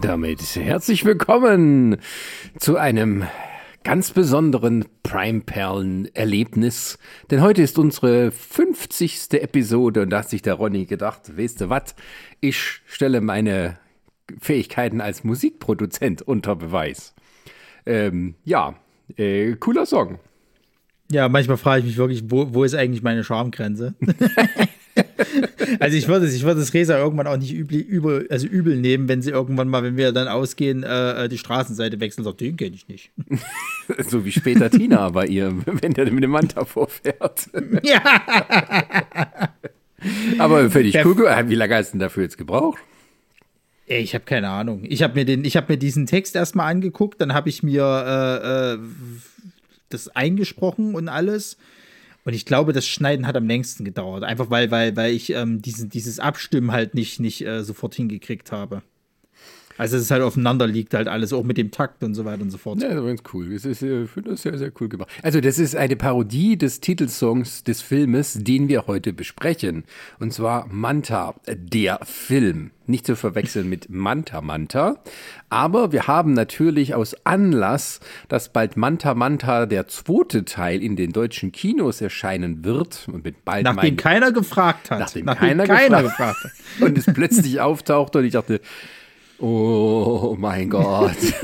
Damit herzlich willkommen zu einem ganz besonderen Prime-Perlen-Erlebnis. Denn heute ist unsere 50. Episode und da hat sich der Ronny gedacht, weißt du was, ich stelle meine Fähigkeiten als Musikproduzent unter Beweis. Ähm, ja, äh, cooler Song. Ja, manchmal frage ich mich wirklich, wo, wo ist eigentlich meine Schamgrenze? also ich würde es, ich würde es Resa irgendwann auch nicht übel, übel, also übel nehmen, wenn sie irgendwann mal, wenn wir dann ausgehen, äh, äh die Straßenseite wechseln, sagt, den kenne ich nicht. so wie später Tina bei ihr, wenn der mit dem Manta vorfährt. ja. Aber völlig cool. Wie lange hast du denn dafür jetzt gebraucht? Ich habe keine Ahnung. Ich habe mir den, ich habe mir diesen Text erstmal angeguckt, dann habe ich mir äh, äh, das eingesprochen und alles. Und ich glaube, das Schneiden hat am längsten gedauert. Einfach weil, weil, weil ich ähm, diesen, dieses Abstimmen halt nicht, nicht äh, sofort hingekriegt habe. Also es ist halt aufeinander liegt halt alles, auch mit dem Takt und so weiter und so fort. Ja, das ist ganz cool. Das ist, ich finde das sehr, sehr cool gemacht. Also das ist eine Parodie des Titelsongs des Filmes, den wir heute besprechen. Und zwar Manta, der Film. Nicht zu verwechseln mit Manta Manta. Aber wir haben natürlich aus Anlass, dass bald Manta Manta der zweite Teil in den deutschen Kinos erscheinen wird. Und mit bald nachdem keiner gefragt hat. Nachdem, nachdem keiner, keiner gefragt, gefragt hat. Und es plötzlich auftauchte und ich dachte, Oh mein Gott.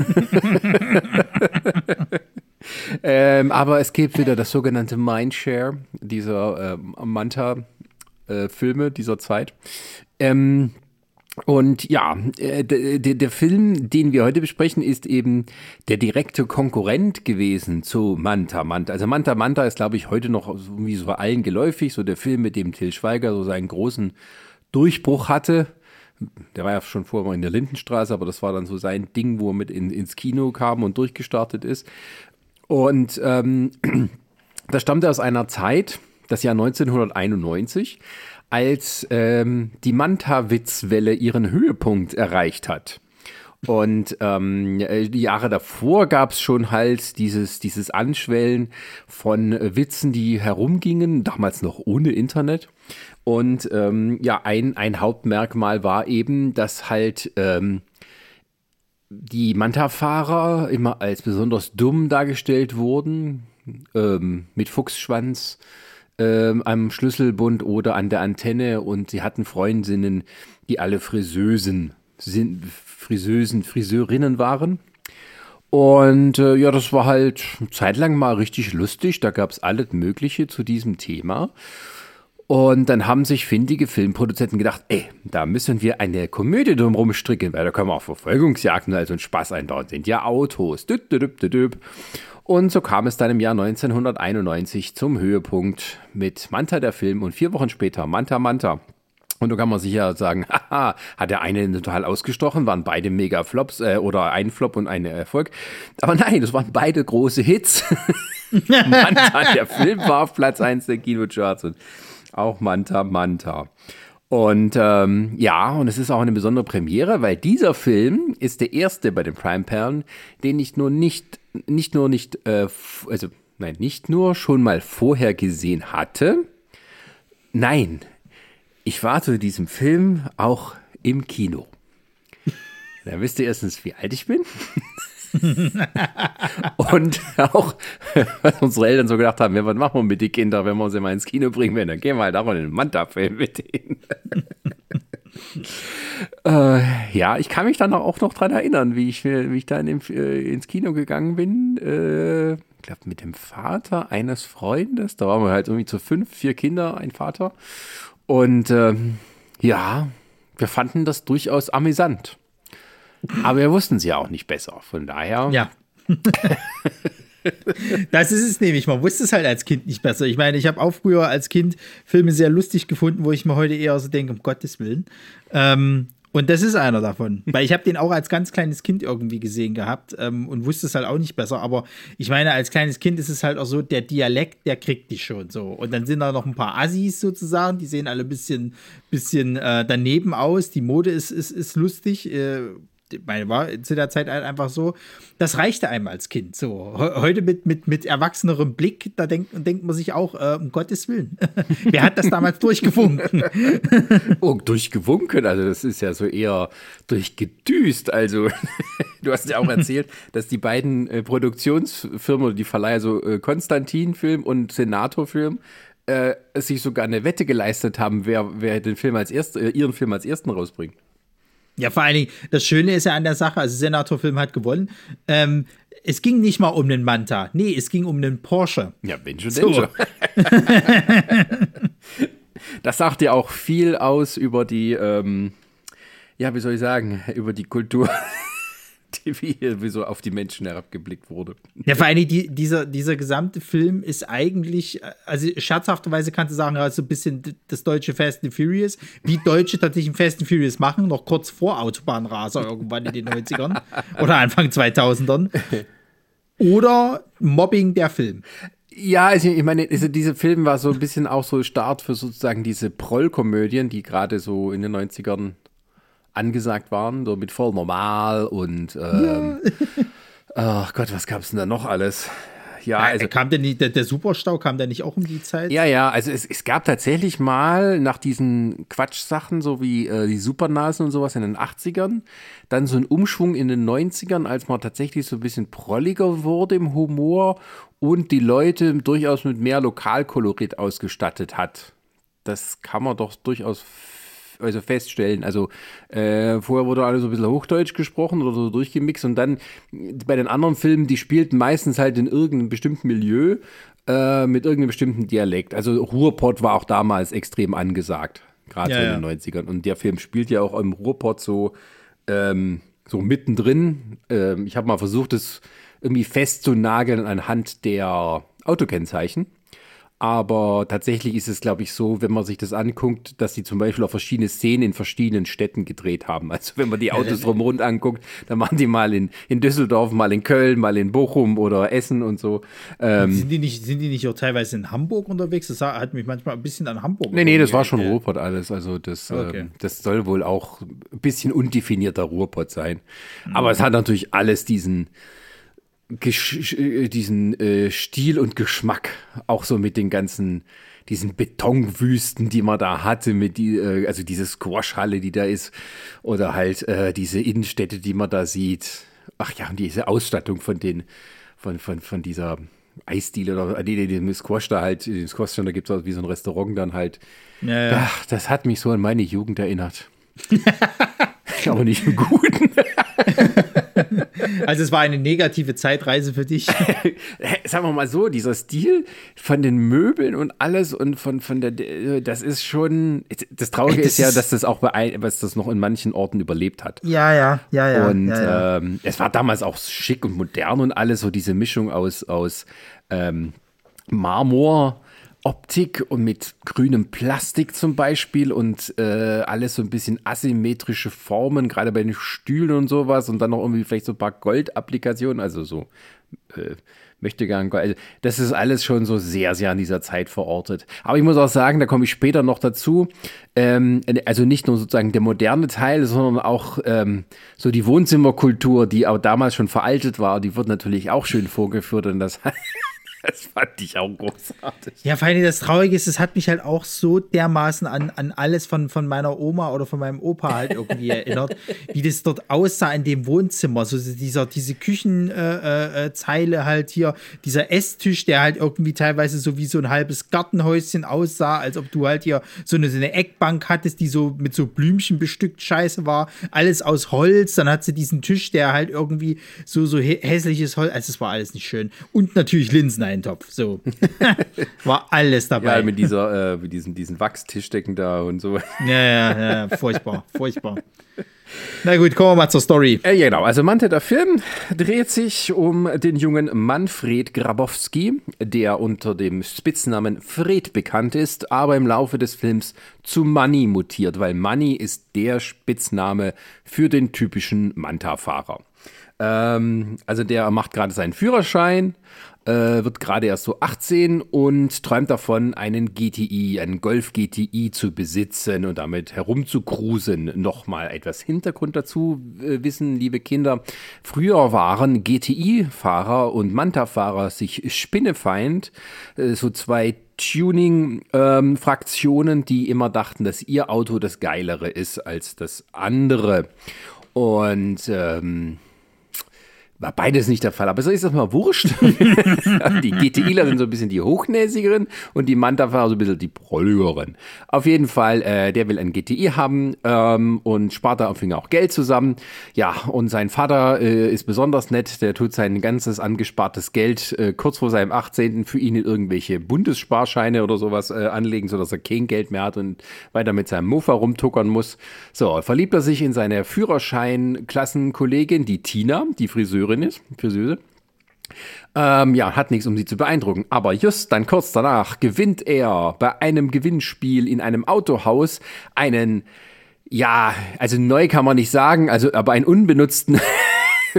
ähm, aber es gibt wieder das sogenannte Mindshare dieser ähm, Manta-Filme äh, dieser Zeit. Ähm, und ja, äh, der Film, den wir heute besprechen, ist eben der direkte Konkurrent gewesen zu Manta Manta. Also Manta Manta ist, glaube ich, heute noch wie so allen geläufig, so der Film, mit dem Till Schweiger so seinen großen Durchbruch hatte der war ja schon vorher mal in der Lindenstraße, aber das war dann so sein Ding, wo er mit in, ins Kino kam und durchgestartet ist. Und ähm, das stammt aus einer Zeit, das Jahr 1991, als ähm, die Manta-Witzwelle ihren Höhepunkt erreicht hat. Und ähm, die Jahre davor gab es schon halt dieses, dieses Anschwellen von Witzen, die herumgingen, damals noch ohne Internet. Und ähm, ja, ein, ein Hauptmerkmal war eben, dass halt ähm, die Manta-Fahrer immer als besonders dumm dargestellt wurden, ähm, mit Fuchsschwanz ähm, am Schlüsselbund oder an der Antenne und sie hatten Freundinnen, die alle Friseusen, sind, Friseusen, Friseurinnen waren. Und äh, ja, das war halt zeitlang mal richtig lustig. Da gab es alles Mögliche zu diesem Thema. Und dann haben sich findige Filmproduzenten gedacht, ey, da müssen wir eine Komödie drumherum stricken, weil da können wir auch Verfolgungsjagden also einen Spaß einbauen. Sind ja Autos. Und so kam es dann im Jahr 1991 zum Höhepunkt mit Manta der Film und vier Wochen später Manta Manta. Und da kann man sicher sagen, haha, hat der eine total ausgestochen, waren beide mega Flops äh, oder ein Flop und ein Erfolg. Aber nein, das waren beide große Hits. Manta, der Film war auf Platz 1 der Kinocharts und auch Manta Manta. Und ähm, ja, und es ist auch eine besondere Premiere, weil dieser Film ist der erste bei den Prime Perlen, den ich nur nicht, nicht nur nicht, äh, also nein, nicht nur schon mal vorher gesehen hatte. Nein, ich war zu diesem Film auch im Kino. Da wisst ihr erstens, wie alt ich bin. und auch, was unsere Eltern so gedacht haben, ja, was machen wir mit den Kindern, wenn wir sie mal ins Kino bringen werden, dann gehen wir halt auch in den Manta-Film mit denen. äh, ja, ich kann mich dann auch noch dran erinnern, wie ich, wie ich da in dem, äh, ins Kino gegangen bin. Äh, ich glaube, mit dem Vater eines Freundes. Da waren wir halt irgendwie zu fünf, vier Kinder, ein Vater. Und ähm, ja, wir fanden das durchaus amüsant. Aber wir wussten sie ja auch nicht besser. Von daher. Ja. Das ist es nämlich. Man wusste es halt als Kind nicht besser. Ich meine, ich habe auch früher als Kind Filme sehr lustig gefunden, wo ich mir heute eher so denke, um Gottes Willen. Ähm, und das ist einer davon. Weil ich habe den auch als ganz kleines Kind irgendwie gesehen gehabt ähm, und wusste es halt auch nicht besser. Aber ich meine, als kleines Kind ist es halt auch so, der Dialekt, der kriegt dich schon so. Und dann sind da noch ein paar Assis sozusagen, die sehen alle ein bisschen, bisschen äh, daneben aus. Die Mode ist, ist, ist lustig. Äh, meine, war zu der Zeit halt einfach so, das reichte einem als Kind. So, heute mit, mit, mit erwachsenerem Blick, da denkt, denkt man sich auch, äh, um Gottes Willen, wer hat das damals durchgewunken? oh, durchgewunken, also das ist ja so eher durchgedüst. Also, du hast ja auch erzählt, dass die beiden äh, Produktionsfirmen die Verleiher, so äh, Konstantin-Film und Senator-Film, äh, sich sogar eine Wette geleistet haben, wer, wer den Film als erst, äh, ihren Film als ersten rausbringt. Ja, vor allen Dingen, das Schöne ist ja an der Sache, also Senator-Film hat gewonnen. Ähm, es ging nicht mal um einen Manta. Nee, es ging um einen Porsche. Ja, wenn schon, so. schon. das sagt ja auch viel aus über die, ähm, ja, wie soll ich sagen, über die Kultur wie, wie so auf die Menschen herabgeblickt wurde. Ja, vor allem die, dieser, dieser gesamte Film ist eigentlich, also scherzhafterweise kannst du sagen, also ein bisschen das deutsche Fast and Furious, wie Deutsche tatsächlich ein Fast and Furious machen, noch kurz vor Autobahnraser irgendwann in den 90ern oder Anfang 2000ern. Oder Mobbing der Film. Ja, also ich meine, also dieser Film war so ein bisschen auch so Start für sozusagen diese Prollkomödien, die gerade so in den 90ern angesagt waren, so mit voll normal und ähm, ja. oh Gott, was gab es denn da noch alles? Ja, also kam denn nicht, der, der, Superstau kam da nicht auch um die Zeit? Ja, ja, also es, es gab tatsächlich mal nach diesen Quatschsachen, so wie äh, die Supernasen und sowas in den 80ern, dann so ein Umschwung in den 90ern, als man tatsächlich so ein bisschen prolliger wurde im Humor und die Leute durchaus mit mehr Lokalkolorit ausgestattet hat. Das kann man doch durchaus also feststellen. Also äh, vorher wurde alles so ein bisschen Hochdeutsch gesprochen oder so durchgemixt und dann bei den anderen Filmen, die spielten meistens halt in irgendeinem bestimmten Milieu äh, mit irgendeinem bestimmten Dialekt. Also Ruhrpott war auch damals extrem angesagt, gerade ja, so in den 90ern. Und der Film spielt ja auch im Ruhrpott so, ähm, so mittendrin. Ähm, ich habe mal versucht, es irgendwie festzunageln anhand der Autokennzeichen. Aber tatsächlich ist es, glaube ich, so, wenn man sich das anguckt, dass sie zum Beispiel auch verschiedene Szenen in verschiedenen Städten gedreht haben. Also wenn man die Autos drumherum anguckt, dann machen die mal in, in Düsseldorf, mal in Köln, mal in Bochum oder Essen und so. Ähm, sind, die nicht, sind die nicht auch teilweise in Hamburg unterwegs? Das hat mich manchmal ein bisschen an Hamburg. Nee, nee, das war schon ja. Ruhrpott alles. Also das, okay. äh, das soll wohl auch ein bisschen undefinierter Ruhrpott sein. Mhm. Aber es hat natürlich alles diesen Gesch äh, diesen äh, Stil und Geschmack, auch so mit den ganzen, diesen Betonwüsten, die man da hatte, mit die, äh, also diese Squashhalle, die da ist, oder halt äh, diese Innenstädte, die man da sieht. Ach ja, und diese Ausstattung von den, von, von, von dieser Eisdiele oder nee, nee, dem Squash da halt, dem Squash da gibt es wie so ein Restaurant dann halt. Ja, ja. Ach, das hat mich so an meine Jugend erinnert. Aber nicht im Guten. also es war eine negative Zeitreise für dich. Sagen wir mal so, dieser Stil von den Möbeln und alles und von, von der, das ist schon, das Traurige das ist ja, dass das auch bei, was das noch in manchen Orten überlebt hat. Ja, ja, ja, ja. Und ja, ja. Ähm, es war damals auch schick und modern und alles, so diese Mischung aus, aus ähm, Marmor, Optik und mit grünem Plastik zum Beispiel und äh, alles so ein bisschen asymmetrische Formen, gerade bei den Stühlen und sowas und dann noch irgendwie vielleicht so ein paar Goldapplikationen, also so äh, möchte gern Gold. Also das ist alles schon so sehr, sehr an dieser Zeit verortet. Aber ich muss auch sagen, da komme ich später noch dazu. Ähm, also nicht nur sozusagen der moderne Teil, sondern auch ähm, so die Wohnzimmerkultur, die auch damals schon veraltet war, die wird natürlich auch schön vorgeführt und das Das fand ich auch großartig. Ja, vor allem das Traurige ist, es hat mich halt auch so dermaßen an, an alles von, von meiner Oma oder von meinem Opa halt irgendwie erinnert, wie das dort aussah in dem Wohnzimmer. So dieser, diese Küchenzeile äh, äh, halt hier, dieser Esstisch, der halt irgendwie teilweise so wie so ein halbes Gartenhäuschen aussah, als ob du halt hier so eine, so eine Eckbank hattest, die so mit so Blümchen bestückt scheiße war. Alles aus Holz. Dann hat sie diesen Tisch, der halt irgendwie so, so hässliches Holz. Also, es war alles nicht schön. Und natürlich Linsen Eintopf. So. War alles dabei. Ja, mit dieser, äh, mit diesen, diesen Wachstischdecken da und so. Ja, ja, ja, furchtbar, furchtbar. Na gut, kommen wir mal zur Story. Äh, ja, genau. Also Mante, der Film dreht sich um den jungen Manfred Grabowski, der unter dem Spitznamen Fred bekannt ist, aber im Laufe des Films zu Money mutiert, weil Money ist der Spitzname für den typischen Manta-Fahrer. Ähm, also der macht gerade seinen Führerschein äh, wird gerade erst so 18 und träumt davon, einen GTI, einen Golf GTI zu besitzen und damit herumzukruisen. Nochmal etwas Hintergrund dazu äh, wissen, liebe Kinder. Früher waren GTI-Fahrer und Manta-Fahrer sich Spinnefeind, äh, so zwei Tuning-Fraktionen, ähm, die immer dachten, dass ihr Auto das geilere ist als das andere. Und ähm, war beides nicht der Fall, aber so ist das mal wurscht. die GTIler sind so ein bisschen die hochnäsigeren und die Manta-Fahrer so ein bisschen die prolligeren. Auf jeden Fall, äh, der will ein GTI haben ähm, und spart da auf jeden Fall auch Geld zusammen. Ja, und sein Vater äh, ist besonders nett, der tut sein ganzes angespartes Geld äh, kurz vor seinem 18. für ihn in irgendwelche Bundessparscheine oder sowas äh, anlegen, sodass er kein Geld mehr hat und weiter mit seinem Mofa rumtuckern muss. So, verliebt er sich in seine Führerschein-Klassenkollegin, die Tina, die Friseurin Friseurin ist, Friseuse. Ähm, ja, hat nichts, um sie zu beeindrucken. Aber just dann kurz danach gewinnt er bei einem Gewinnspiel in einem Autohaus einen, ja, also neu kann man nicht sagen, also aber einen unbenutzten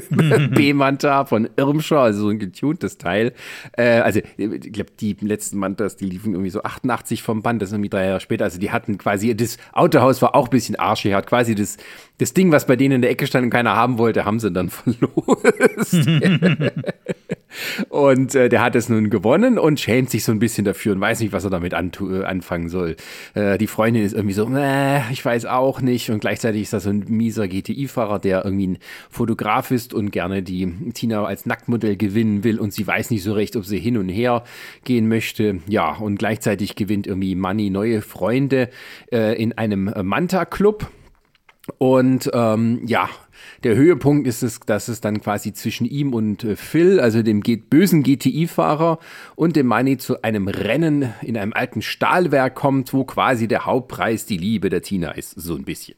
B-Manta von Irmscher, also so ein getuntes Teil. Äh, also, ich glaube, die letzten Mantas, die liefen irgendwie so 88 vom Band, das ist irgendwie drei Jahre später. Also, die hatten quasi, das Autohaus war auch ein bisschen arschig, hat quasi das, das Ding, was bei denen in der Ecke stand und keiner haben wollte, haben sie dann verlost. und äh, der hat es nun gewonnen und schämt sich so ein bisschen dafür und weiß nicht, was er damit äh, anfangen soll. Äh, die Freundin ist irgendwie so, äh, ich weiß auch nicht. Und gleichzeitig ist das so ein mieser GTI-Fahrer, der irgendwie ein Fotograf ist und gerne die Tina als Nacktmodell gewinnen will und sie weiß nicht so recht, ob sie hin und her gehen möchte. Ja, und gleichzeitig gewinnt irgendwie Money neue Freunde äh, in einem Manta-Club. Und ähm, ja, der Höhepunkt ist es, dass es dann quasi zwischen ihm und äh, Phil, also dem bösen GTI-Fahrer und dem Money zu einem Rennen in einem alten Stahlwerk kommt, wo quasi der Hauptpreis die Liebe der Tina ist, so ein bisschen.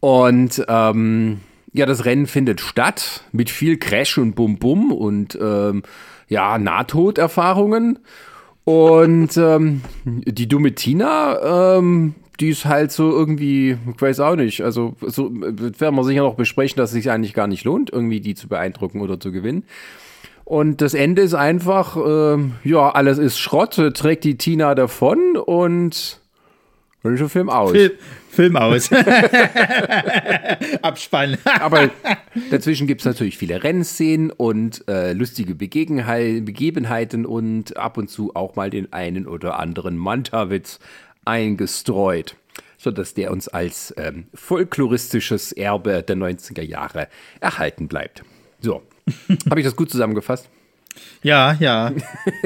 Und ähm, ja, das Rennen findet statt mit viel Crash und Bum-Bum und ähm, ja, Nahtoderfahrungen. Und ähm, die dumme Tina, ähm, die ist halt so irgendwie, ich weiß auch nicht, also so werden wir sicher noch besprechen, dass es sich eigentlich gar nicht lohnt, irgendwie die zu beeindrucken oder zu gewinnen. Und das Ende ist einfach, äh, ja, alles ist Schrott, trägt die Tina davon und dann ist der Film aus. Film, Film aus. Abspann. Aber dazwischen gibt es natürlich viele Rennszenen und äh, lustige Begebenheiten und ab und zu auch mal den einen oder anderen Manta-Witz eingestreut, sodass der uns als ähm, folkloristisches Erbe der 90er Jahre erhalten bleibt. So, habe ich das gut zusammengefasst? Ja, ja.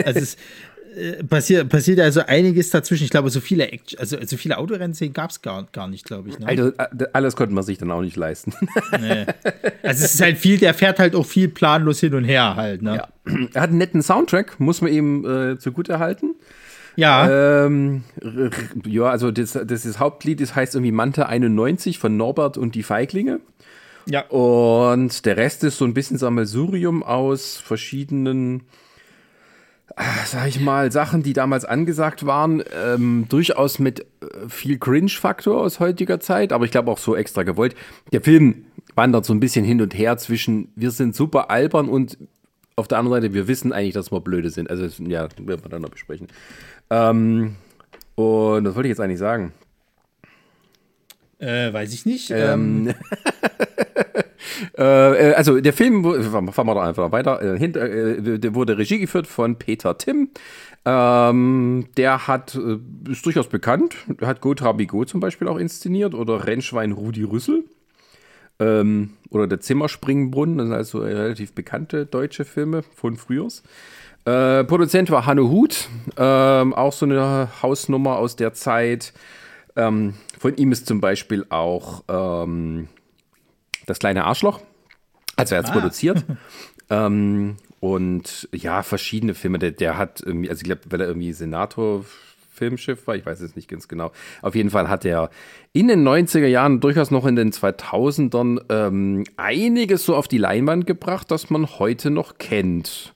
Also es äh, passiert, passiert also einiges dazwischen. Ich glaube, so viele Action, also so viele Autorennszenen gab es gar, gar nicht, glaube ich. Ne? Also äh, alles konnte man sich dann auch nicht leisten. Nee. Also es ist halt viel, der fährt halt auch viel planlos hin und her halt. Ne? Ja. Er hat einen netten Soundtrack, muss man ihm äh, zugute halten. Ja. Ähm, ja, also das, das, das Hauptlied das heißt irgendwie Manta 91 von Norbert und die Feiglinge. Ja. Und der Rest ist so ein bisschen Sammelsurium aus verschiedenen, ah, sag ich mal, Sachen, die damals angesagt waren. Ähm, durchaus mit äh, viel Cringe-Faktor aus heutiger Zeit, aber ich glaube auch so extra gewollt. Der Film wandert so ein bisschen hin und her zwischen, wir sind super albern und auf der anderen Seite, wir wissen eigentlich, dass wir blöde sind. Also, ja, werden wir dann noch besprechen. Ähm, und was wollte ich jetzt eigentlich sagen? Äh, weiß ich nicht. Ähm, äh, also der Film, fahren wir doch einfach weiter, äh, hinter, äh, wurde Regie geführt von Peter Tim. Ähm, der hat, äh, ist durchaus bekannt, hat Gotha Bigot zum Beispiel auch inszeniert oder Rennschwein Rudi Rüssel. Ähm, oder der Zimmerspringbrunnen, das sind also relativ bekannte deutsche Filme von frühers. Äh, Produzent war Hanno Huth, ähm, auch so eine Hausnummer aus der Zeit. Ähm, von ihm ist zum Beispiel auch ähm, Das kleine Arschloch. Also er hat es ah. produziert. ähm, und ja, verschiedene Filme. Der, der hat also ich glaube, weil er irgendwie Senator Filmschiff war, ich weiß es nicht ganz genau. Auf jeden Fall hat er in den 90er Jahren, durchaus noch in den 2000ern, ähm, einiges so auf die Leinwand gebracht, das man heute noch kennt.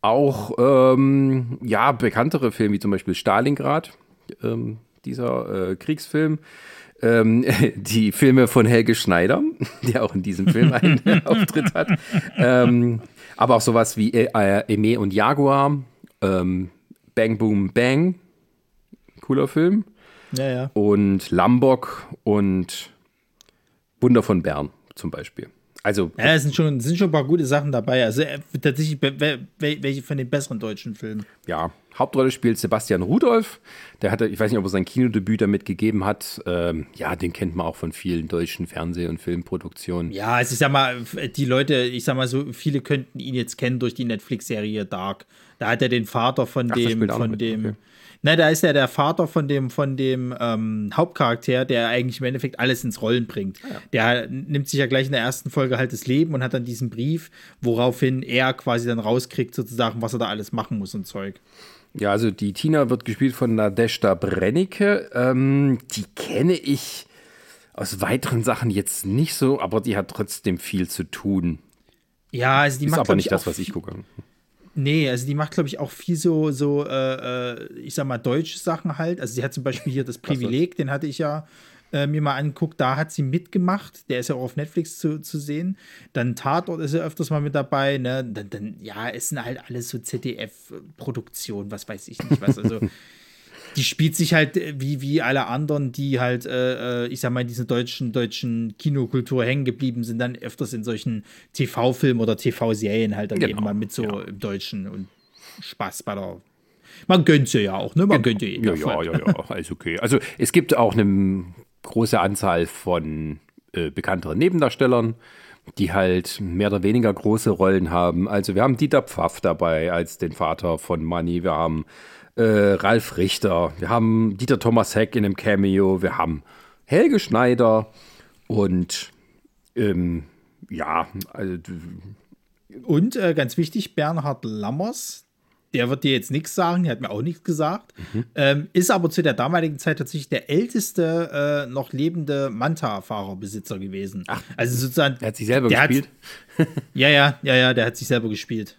Auch, ähm, ja, bekanntere Filme, wie zum Beispiel Stalingrad, ähm, dieser äh, Kriegsfilm. Ähm, die Filme von Helge Schneider, der auch in diesem Film einen Auftritt hat. Ähm, aber auch sowas wie äh, äh, Eme und Jaguar, ähm, Bang Boom Bang, cooler Film. Ja, ja. Und Lambok und Wunder von Bern zum Beispiel. Also. Ja, es sind schon, sind schon ein paar gute Sachen dabei. Also äh, tatsächlich welche von den besseren deutschen Filmen. Ja, Hauptrolle spielt Sebastian Rudolph. Der hatte, ich weiß nicht, ob er sein Kinodebüt damit gegeben hat. Ähm, ja, den kennt man auch von vielen deutschen Fernseh- und Filmproduktionen. Ja, also ich sag mal, die Leute, ich sag mal so, viele könnten ihn jetzt kennen durch die Netflix-Serie Dark. Da hat er den Vater von Ach, dem, von dem. Okay na, da ist ja der Vater von dem, von dem ähm, Hauptcharakter, der eigentlich im Endeffekt alles ins Rollen bringt. Ah, ja. Der nimmt sich ja gleich in der ersten Folge halt das Leben und hat dann diesen Brief, woraufhin er quasi dann rauskriegt, sozusagen, was er da alles machen muss und Zeug. Ja, also die Tina wird gespielt von Nadeshda Brennecke. Ähm, die kenne ich aus weiteren Sachen jetzt nicht so, aber die hat trotzdem viel zu tun. Ja, also die ist macht aber nicht das, was ich gucke. Nee, also die macht, glaube ich, auch viel so, so äh, äh, ich sag mal, deutsche Sachen halt. Also sie hat zum Beispiel hier das Privileg, den hatte ich ja äh, mir mal angeguckt, da hat sie mitgemacht. Der ist ja auch auf Netflix zu, zu sehen. Dann Tatort ist ja öfters mal mit dabei. Ne? Dann, dann ja, es sind halt alles so ZDF-Produktionen, was weiß ich nicht was. Also die spielt sich halt äh, wie, wie alle anderen, die halt, äh, äh, ich sag mal, in dieser deutschen, deutschen Kinokultur hängen geblieben sind, dann öfters in solchen TV-Filmen oder TV-Serien halt dann genau. eben mal mit so ja. im Deutschen und Spaß bei der. Man gönnt sie ja auch, ne? Man gönnt ja, ja, ja, ja, alles okay. Also es gibt auch eine große Anzahl von äh, bekannteren Nebendarstellern, die halt mehr oder weniger große Rollen haben. Also wir haben Dieter Pfaff dabei als den Vater von Manny, wir haben äh, Ralf Richter, wir haben Dieter Thomas Heck in einem Cameo, wir haben Helge Schneider und ähm, ja, also, und äh, ganz wichtig, Bernhard Lammers, der wird dir jetzt nichts sagen, der hat mir auch nichts gesagt, mhm. ähm, ist aber zu der damaligen Zeit tatsächlich der älteste äh, noch lebende Manta-Fahrerbesitzer gewesen. Ach, also sozusagen. Er hat sich selber gespielt? Hat, ja, ja, ja, ja, der hat sich selber gespielt.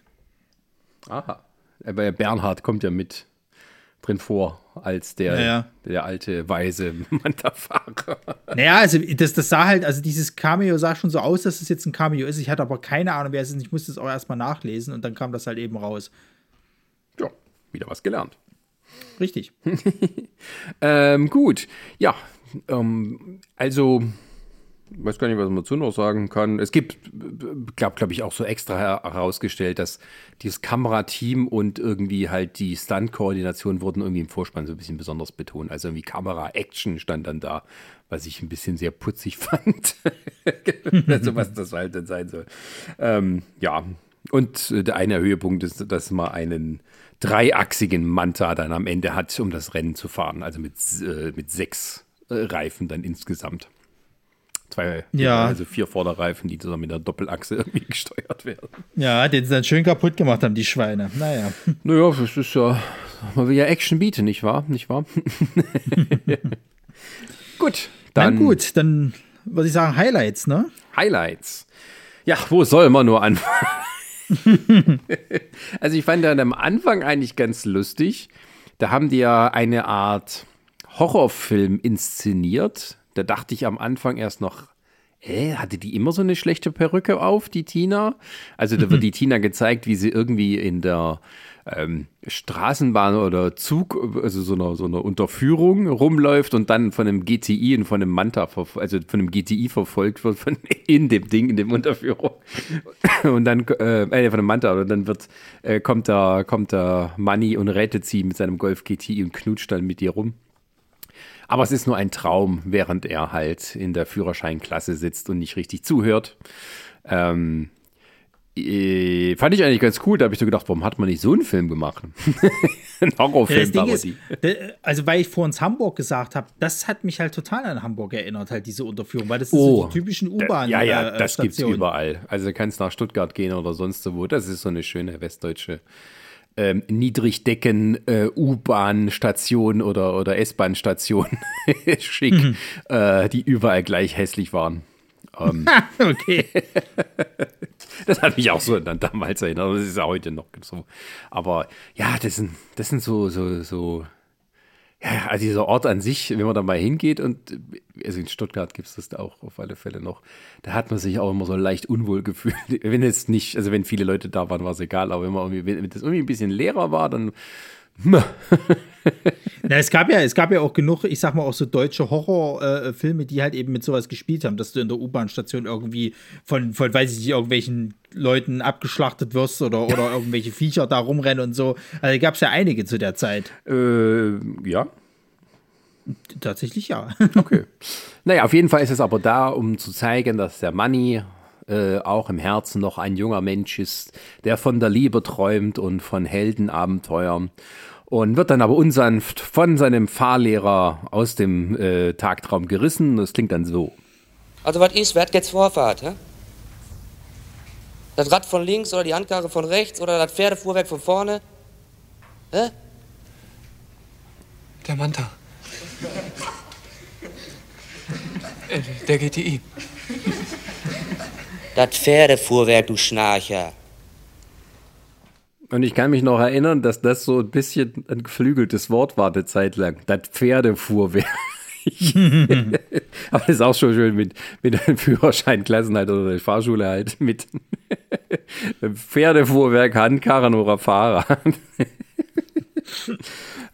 Aha. Aber Bernhard kommt ja mit drin vor als der, naja. der alte weise Manta-Fahrer. Naja, also das, das sah halt, also dieses Cameo sah schon so aus, dass es jetzt ein Cameo ist. Ich hatte aber keine Ahnung, wer es ist. Ich musste es auch erstmal nachlesen und dann kam das halt eben raus. Ja, wieder was gelernt. Richtig. ähm, gut, ja, ähm, also weiß gar nicht, was man dazu noch sagen kann. Es gibt, glaube glaub ich, auch so extra herausgestellt, dass dieses Kamerateam und irgendwie halt die Stunt-Koordination wurden irgendwie im Vorspann so ein bisschen besonders betont. Also irgendwie Kamera-Action stand dann da, was ich ein bisschen sehr putzig fand. also was das halt dann sein soll. Ähm, ja, und der eine Höhepunkt ist, dass man einen dreiachsigen Manta dann am Ende hat, um das Rennen zu fahren. Also mit, äh, mit sechs äh, Reifen dann insgesamt. Zwei, ja. also vier Vorderreifen, die zusammen mit der Doppelachse irgendwie gesteuert werden. Ja, den sie dann schön kaputt gemacht haben, die Schweine. Naja. Naja, das ist ja, man will ja Action bieten, nicht wahr? Nicht wahr? gut, dann. Na gut, dann würde ich sagen Highlights, ne? Highlights. Ja, wo soll man nur anfangen? also ich fand dann am Anfang eigentlich ganz lustig. Da haben die ja eine Art Horrorfilm inszeniert da dachte ich am Anfang erst noch, äh, hatte die immer so eine schlechte Perücke auf, die Tina? Also da wird die Tina gezeigt, wie sie irgendwie in der ähm, Straßenbahn oder Zug, also so einer, so einer Unterführung rumläuft und dann von einem GTI und von einem Manta, also von einem GTI verfolgt wird, von in dem Ding, in dem Unterführung. Und dann, äh, äh von einem Manta, und dann wird, äh, kommt da, kommt da Money und rettet sie mit seinem Golf GTI und knutscht dann mit ihr rum. Aber es ist nur ein Traum, während er halt in der Führerscheinklasse sitzt und nicht richtig zuhört. Ähm, äh, fand ich eigentlich ganz cool. Da habe ich so gedacht, warum hat man nicht so einen Film gemacht? ein Horrorfilm. Ja, ist, also, weil ich vorhin Hamburg gesagt habe, das hat mich halt total an Hamburg erinnert, halt diese Unterführung, weil das oh, so die typischen U-Bahn. Ja, ja, äh, das gibt es überall. Also, du kannst nach Stuttgart gehen oder sonst wo. Das ist so eine schöne westdeutsche ähm, Niedrigdecken-U-Bahn-Station äh, oder, oder S-Bahn-Station. Schick, mhm. äh, die überall gleich hässlich waren. Ähm, okay. das hat mich auch so dann damals erinnert. Das ist ja heute noch so. Aber ja, das sind, das sind so, so, so. Ja, also dieser Ort an sich, wenn man da mal hingeht und also in Stuttgart gibt es das auch auf alle Fälle noch, da hat man sich auch immer so leicht unwohl gefühlt. Wenn es nicht, also wenn viele Leute da waren, war es egal, aber wenn man irgendwie, wenn das irgendwie ein bisschen leerer war, dann Na, es gab ja, es gab ja auch genug, ich sag mal auch so deutsche Horrorfilme, äh, die halt eben mit sowas gespielt haben, dass du in der U-Bahn-Station irgendwie von, von, weiß ich nicht, irgendwelchen Leuten abgeschlachtet wirst oder, oder irgendwelche Viecher da rumrennen und so. Also gab es ja einige zu der Zeit. Äh, ja. Tatsächlich ja. okay. Naja, auf jeden Fall ist es aber da, um zu zeigen, dass der Money äh, auch im Herzen noch ein junger Mensch ist, der von der Liebe träumt und von Heldenabenteuern und wird dann aber unsanft von seinem Fahrlehrer aus dem äh, Tagtraum gerissen. Das klingt dann so. Also was ist, wer hat jetzt Vorfahrt? Hä? Das Rad von links oder die Handkarre von rechts oder das Pferdefuhrwerk von vorne? Hä? Der Manta. Äh, der GTI. Das Pferdefuhrwerk, du Schnarcher. Und ich kann mich noch erinnern, dass das so ein bisschen ein geflügeltes Wort war eine Zeit lang. Das Pferdefuhrwerk. Aber das ist auch schon schön mit, mit einem Führerscheinklassen halt oder der Fahrschule halt mit Pferdefuhrwerk, Handkarren oder Fahrrad.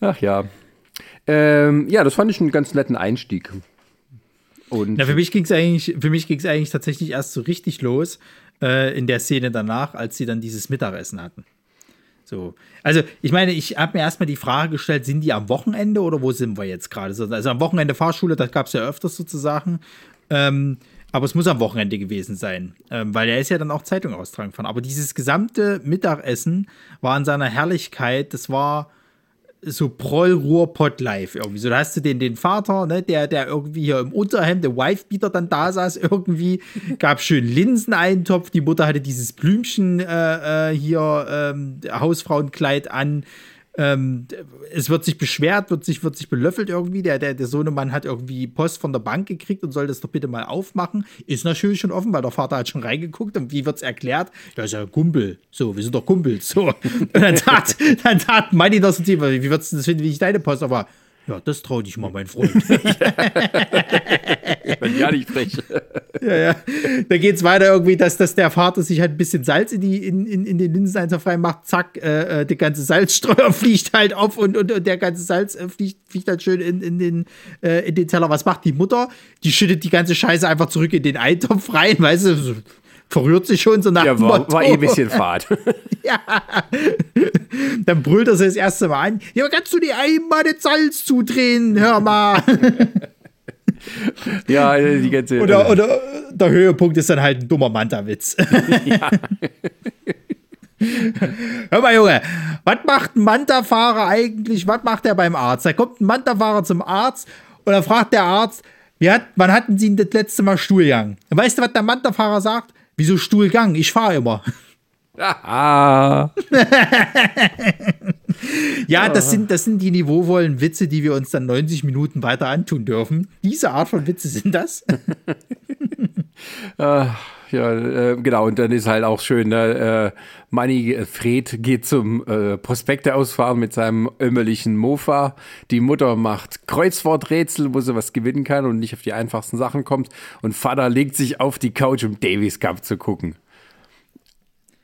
Ach ja. Ähm, ja, das fand ich einen ganz netten Einstieg. Und Na, für mich ging es eigentlich, für mich ging es eigentlich tatsächlich erst so richtig los äh, in der Szene danach, als sie dann dieses Mittagessen hatten. So. Also, ich meine, ich habe mir erstmal die Frage gestellt, sind die am Wochenende oder wo sind wir jetzt gerade? Also am Wochenende Fahrschule, das gab es ja öfters sozusagen. Ähm, aber es muss am Wochenende gewesen sein, ähm, weil er ist ja dann auch Zeitung austragen von. Aber dieses gesamte Mittagessen war in seiner Herrlichkeit, das war so Proll-Ruhrpott live irgendwie. So, da hast du den, den Vater, ne, der, der irgendwie hier im Unterhemd, der Wife-Beater dann da saß irgendwie, gab schön Linseneintopf, die Mutter hatte dieses Blümchen äh, äh hier ähm, Hausfrauenkleid an ähm, es wird sich beschwert, wird sich, wird sich belöffelt irgendwie. Der, der, der Sohnemann hat irgendwie Post von der Bank gekriegt und soll das doch bitte mal aufmachen. Ist natürlich schon offen, weil der Vater hat schon reingeguckt. Und wie wird es erklärt? Ja, ist ja Kumpel. So, wir sind doch Kumpels. So. Und dann tat, dann tat Manni das und wie würdest du das finden, wie ich deine Post? Aber ja, das trau dich mal, mein Freund. ja, nicht frech. ja, ja. Da geht es weiter irgendwie, dass, dass der Vater sich halt ein bisschen Salz in, die, in, in, in den Linseneinsatz reinmacht. Zack, äh, äh, der ganze Salzstreuer fliegt halt auf und, und, und der ganze Salz äh, fliegt, fliegt halt schön in, in, den, äh, in den Teller. Was macht die Mutter? Die schüttet die ganze Scheiße einfach zurück in den Eintopf rein, weißt du? Verrührt sich schon so nach ja, war, war eh ein bisschen fad. ja. Dann brüllt er sich das erste Mal an. Ja, kannst du die einmal das Salz zudrehen? Hör mal. ja, die ganze. Oder, oder der Höhepunkt ist dann halt ein dummer Manta-Witz. ja. Hör mal, Junge, was macht ein Manta-Fahrer eigentlich? Was macht er beim Arzt? Da kommt ein Manta-Fahrer zum Arzt und dann fragt der Arzt, wie hat, wann hatten Sie das letzte Mal Stuhlgang? Und weißt du, was der Manta-Fahrer sagt? Wieso Stuhlgang? Ich fahre immer. Ah. Ja, das sind, das sind die niveauvollen Witze, die wir uns dann 90 Minuten weiter antun dürfen. Diese Art von Witze sind das. uh, Ja, äh, genau. Und dann ist halt auch schön, ne? äh, Manni äh, Fred geht zum äh, Prospekte ausfahren mit seinem ömmerlichen Mofa. Die Mutter macht Kreuzworträtsel, wo sie was gewinnen kann und nicht auf die einfachsten Sachen kommt. Und Vater legt sich auf die Couch, um Davis Cup zu gucken.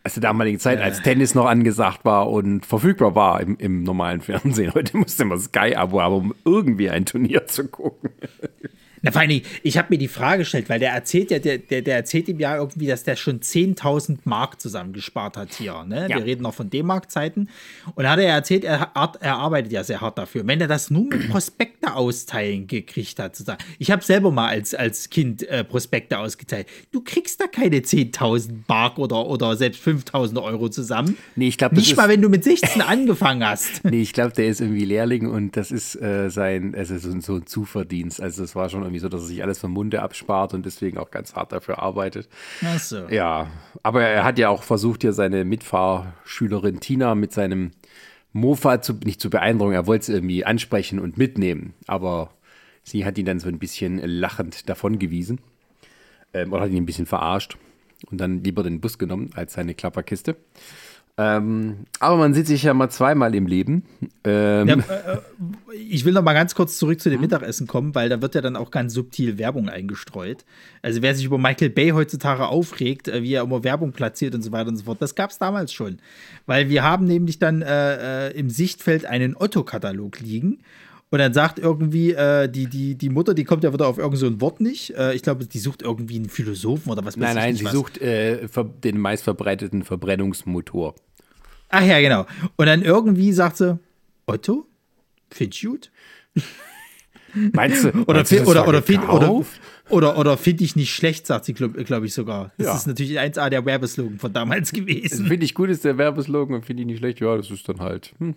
Also der damaligen Zeit, als Tennis noch angesagt war und verfügbar war im, im normalen Fernsehen. Heute musste man Sky-Abo haben, um irgendwie ein Turnier zu gucken. Na, vor allem, ich habe mir die Frage gestellt, weil der erzählt ja, der, der, der erzählt ihm ja irgendwie, dass der schon 10.000 Mark zusammengespart hat hier. Ne? Ja. Wir reden noch von D-Mark-Zeiten. Und hat er erzählt, er, er arbeitet ja sehr hart dafür. Wenn er das nur mit Prospekte austeilen gekriegt hat, sozusagen. Ich habe selber mal als, als Kind äh, Prospekte ausgeteilt. Du kriegst da keine 10.000 Mark oder, oder selbst 5.000 Euro zusammen. Nee, ich glaube, Nicht mal, wenn du mit 16 angefangen hast. nee, ich glaube, der ist irgendwie Lehrling und das ist äh, sein, also so, so ein Zuverdienst. Also es war schon irgendwie so, dass er sich alles vom Munde abspart und deswegen auch ganz hart dafür arbeitet. Ach so. Ja, aber er hat ja auch versucht, hier seine Mitfahrschülerin Tina mit seinem Mofa zu, nicht zu beeindrucken. Er wollte es irgendwie ansprechen und mitnehmen, aber sie hat ihn dann so ein bisschen lachend davongewiesen. Ähm, oder hat ihn ein bisschen verarscht und dann lieber den Bus genommen als seine Klapperkiste. Ähm, aber man sieht sich ja mal zweimal im Leben. Ähm, Ja, äh, ich will noch mal ganz kurz zurück zu dem Mittagessen kommen, weil da wird ja dann auch ganz subtil Werbung eingestreut. Also wer sich über Michael Bay heutzutage aufregt, äh, wie er immer Werbung platziert und so weiter und so fort, das gab es damals schon. Weil wir haben nämlich dann äh, äh, im Sichtfeld einen Otto-Katalog liegen. Und dann sagt irgendwie äh, die, die, die Mutter, die kommt ja wieder auf irgend so ein Wort nicht. Äh, ich glaube, die sucht irgendwie einen Philosophen oder was weiß nein, ich nein, sie was. sucht äh, den meistverbreiteten Verbrennungsmotor. Ach ja, genau. Und dann irgendwie sagt sie, Otto? Find's gut? Meinst du? Oder, meinst du, oder, oder, find, oder, oder, oder finde ich nicht schlecht, sagt sie, glaube glaub ich sogar. Das Ja. ist natürlich 1A der Werbeslogan von damals gewesen. Finde ich gut, ist der Werbeslogan und finde ich nicht schlecht. Ja, das ist dann halt. Hm.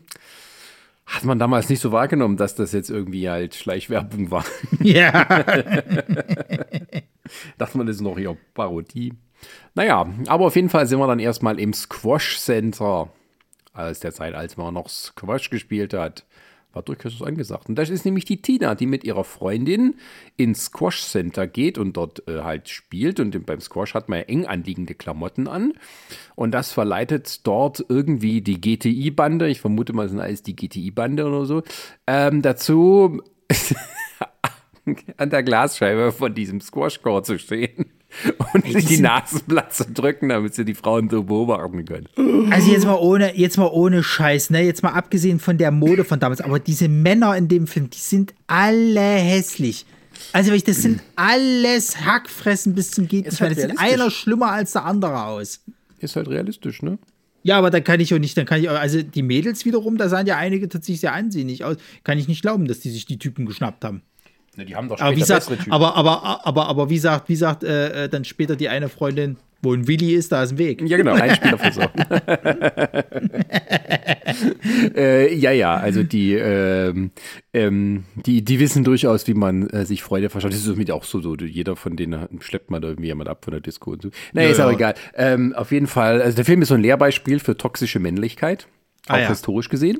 Hat man damals nicht so wahrgenommen, dass das jetzt irgendwie halt Schleichwerbung war. ja. Dachte man, das ist noch eher Parodie. Naja, aber auf jeden Fall sind wir dann erstmal im Squash Center. Aus der Zeit, als man noch Squash gespielt hat, war durchaus angesagt. Und das ist nämlich die Tina, die mit ihrer Freundin ins Squash Center geht und dort äh, halt spielt. Und beim Squash hat man ja eng anliegende Klamotten an. Und das verleitet dort irgendwie die GTI-Bande, ich vermute mal, es sind alles die GTI-Bande oder so, ähm, dazu an der Glasscheibe von diesem Squash-Court zu stehen und sich die Nasenblatt zu drücken, damit sie die Frauen so beobachten können. Also jetzt mal ohne, jetzt mal ohne Scheiß, ne? Jetzt mal abgesehen von der Mode von damals, aber diese Männer in dem Film, die sind alle hässlich. Also das sind alles Hackfressen bis zum geht nicht halt Das sieht einer schlimmer als der andere aus. Ist halt realistisch, ne? Ja, aber da kann ich auch nicht, dann kann ich auch, also die Mädels wiederum, da sahen ja einige tatsächlich sehr ansehnlich aus. Kann ich nicht glauben, dass die sich die Typen geschnappt haben. Ne, die haben doch Aber wie später sagt, bessere Typen. aber, aber, aber, aber wie sagt, wie sagt äh, äh, dann später die eine Freundin, wo ein Willi ist, da ist ein Weg. Ja, genau, Einspielerversorgung. äh, ja, ja, also die, ähm, ähm, die, die wissen durchaus, wie man äh, sich Freude verschafft. Das ist somit auch so, so, jeder von denen schleppt man da irgendwie jemand ab von der Disco und so. Naja, Ja, ist aber ja. egal. Ähm, auf jeden Fall, also der Film ist so ein Lehrbeispiel für toxische Männlichkeit. Auch Ah, ja. historisch gesehen,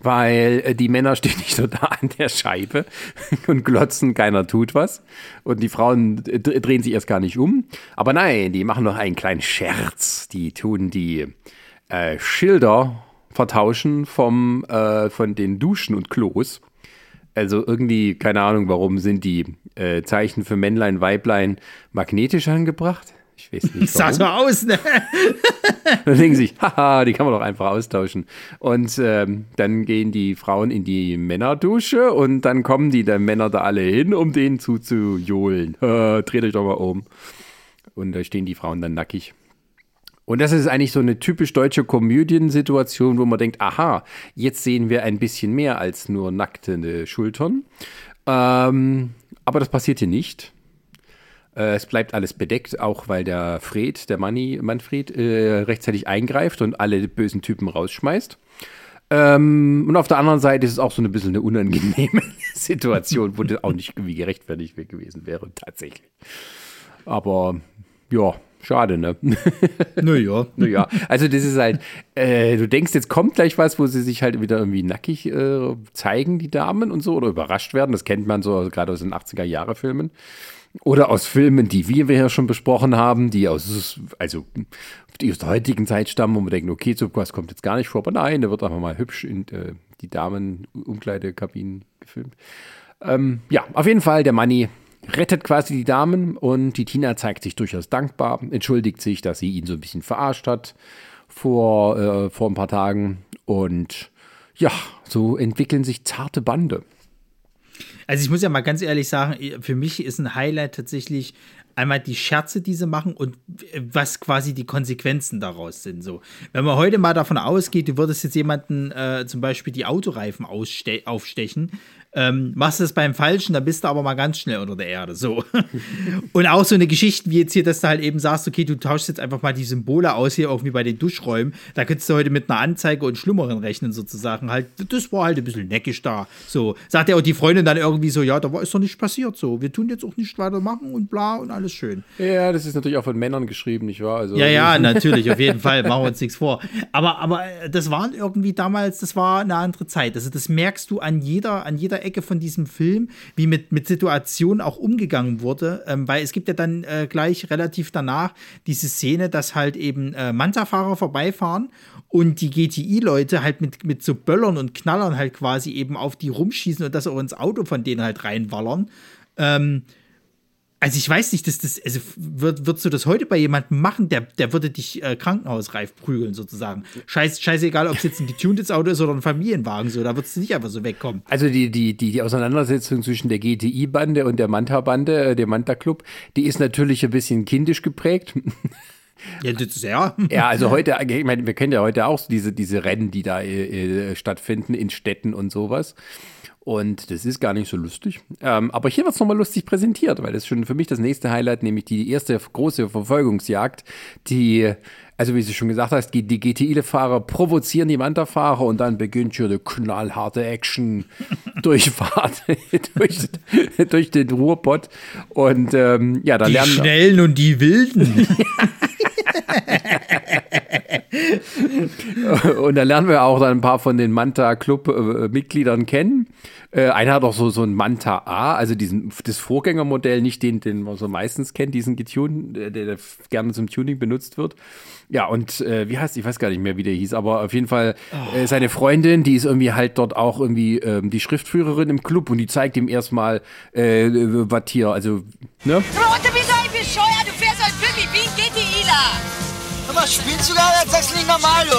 weil äh, die Männer stehen nicht so da an der Scheibe und glotzen, keiner tut was. Und die Frauen äh, dr- drehen sich erst gar nicht um. Aber nein, die machen noch einen kleinen Scherz. Die tun die äh, Schilder vertauschen vom, äh, von den Duschen und Klos. Also irgendwie, keine Ahnung, warum sind die äh, Zeichen für Männlein, Weiblein magnetisch angebracht? Ich weiß nicht. Sah so aus, ne? Dann denken sie sich, haha, die kann man doch einfach austauschen. Und ähm, dann gehen die Frauen in die Männerdusche und dann kommen die dann Männer da alle hin, um denen zuzujohlen. Äh, dreht euch doch mal um. Und da stehen die Frauen dann nackig. Und das ist eigentlich so eine typisch deutsche Komödiensituation, wo man denkt, aha, jetzt sehen wir ein bisschen mehr als nur nackte Schultern. Ähm, aber das passiert hier nicht. Äh, es bleibt alles bedeckt, auch weil der Fred, der Manni, Manfred, äh, rechtzeitig eingreift und alle bösen Typen rausschmeißt. Ähm, und auf der anderen Seite ist es auch so ein bisschen eine unangenehme Situation, wo das auch nicht irgendwie gerechtfertigt gewesen wäre, tatsächlich. Aber ja, schade, ne? Naja. Naja, also das ist halt, äh, du denkst, jetzt kommt gleich was, wo sie sich halt wieder irgendwie nackig äh, zeigen, die Damen und so, oder überrascht werden. Das kennt man so gerade aus den 80er-Jahre-Filmen. Oder aus Filmen, die wir, wir ja schon besprochen haben, die aus, also, die aus der heutigen Zeit stammen, wo man denkt, okay, so was kommt jetzt gar nicht vor, aber nein, da wird einfach mal hübsch in äh, die Damen-Umkleidekabinen gefilmt. Ähm, ja, auf jeden Fall, der Manni rettet quasi die Damen und die Tina zeigt sich durchaus dankbar, entschuldigt sich, dass sie ihn so ein bisschen verarscht hat vor, äh, vor ein paar Tagen und ja, so entwickeln sich zarte Bande. Also ich muss ja mal ganz ehrlich sagen, für mich ist ein Highlight tatsächlich einmal die Scherze, die sie machen und was quasi die Konsequenzen daraus sind. So, wenn man heute mal davon ausgeht, du würdest jetzt jemanden äh, zum Beispiel die Autoreifen aufstechen, ähm, machst du das beim Falschen, dann bist du aber mal ganz schnell unter der Erde. So. Und auch so eine Geschichte wie jetzt hier, dass du halt eben sagst, okay, du tauschst jetzt einfach mal die Symbole aus hier irgendwie bei den Duschräumen. Da könntest du heute mit einer Anzeige und Schlimmeren rechnen, sozusagen. Halt, das war halt ein bisschen neckisch da. So. Sagt ja auch die Freundin dann irgendwie so, ja, da war, ist doch nichts passiert. So. Wir tun jetzt auch nicht weitermachen und bla und alles schön. Ja, das ist natürlich auch von Männern geschrieben, nicht wahr? Also, ja, ja, natürlich, auf jeden Fall. Machen wir uns nichts vor. Aber, aber das waren irgendwie damals, das war eine andere Zeit. Also, das merkst du an jeder, an jeder Ecke von diesem Film, wie mit, mit Situationen auch umgegangen wurde, ähm, weil es gibt ja dann äh, gleich relativ danach diese Szene, dass halt eben äh, Manta-Fahrer vorbeifahren und die GTI-Leute halt mit, mit so Böllern und Knallern halt quasi eben auf die rumschießen und das auch ins Auto von denen halt reinwallern. Ähm, also ich weiß nicht, dass das, also würd, würdest du das heute bei jemandem machen, der, der würde dich äh, krankenhausreif prügeln sozusagen. Scheiß, scheißegal, ob es jetzt ein getuntes Auto ist oder ein Familienwagen, so, da würdest du nicht einfach so wegkommen. Also die, die, die, die Auseinandersetzung zwischen der GTI-Bande und der Manta-Bande, äh, dem Manta-Club, die ist natürlich ein bisschen kindisch geprägt. Ja, das ist ja. Ja, also heute, ich meine, wir kennen ja heute auch diese, diese Rennen, die da äh, äh stattfinden in Städten und sowas. Und das ist gar nicht so lustig. Ähm, aber hier wird es nochmal lustig präsentiert, weil das ist schon für mich das nächste Highlight, nämlich die erste große Verfolgungsjagd, die, also wie du schon gesagt hast, die, die GTI-Fahrer provozieren die Wanderfahrer und dann beginnt schon eine knallharte Action Durchfahrt durch, durch den Ruhrpott. Und ähm, ja, da die lernen. Die Schnellen und die Wilden. und da lernen wir auch dann ein paar von den Manta-Club-Mitgliedern kennen. Äh, einer hat auch so, so ein Manta A, also diesen, das Vorgängermodell, nicht den, den man so meistens kennt, diesen Getune, der, der gerne zum Tuning benutzt wird. Ja, und äh, wie heißt, ich weiß gar nicht mehr, wie der hieß, aber auf jeden Fall äh, seine Freundin, die ist irgendwie halt dort auch irgendwie ähm, die Schriftführerin im Club und die zeigt ihm erstmal, äh, was hier, also, ne? Mal, spielst du gerade, als sagst du nicht normal, du.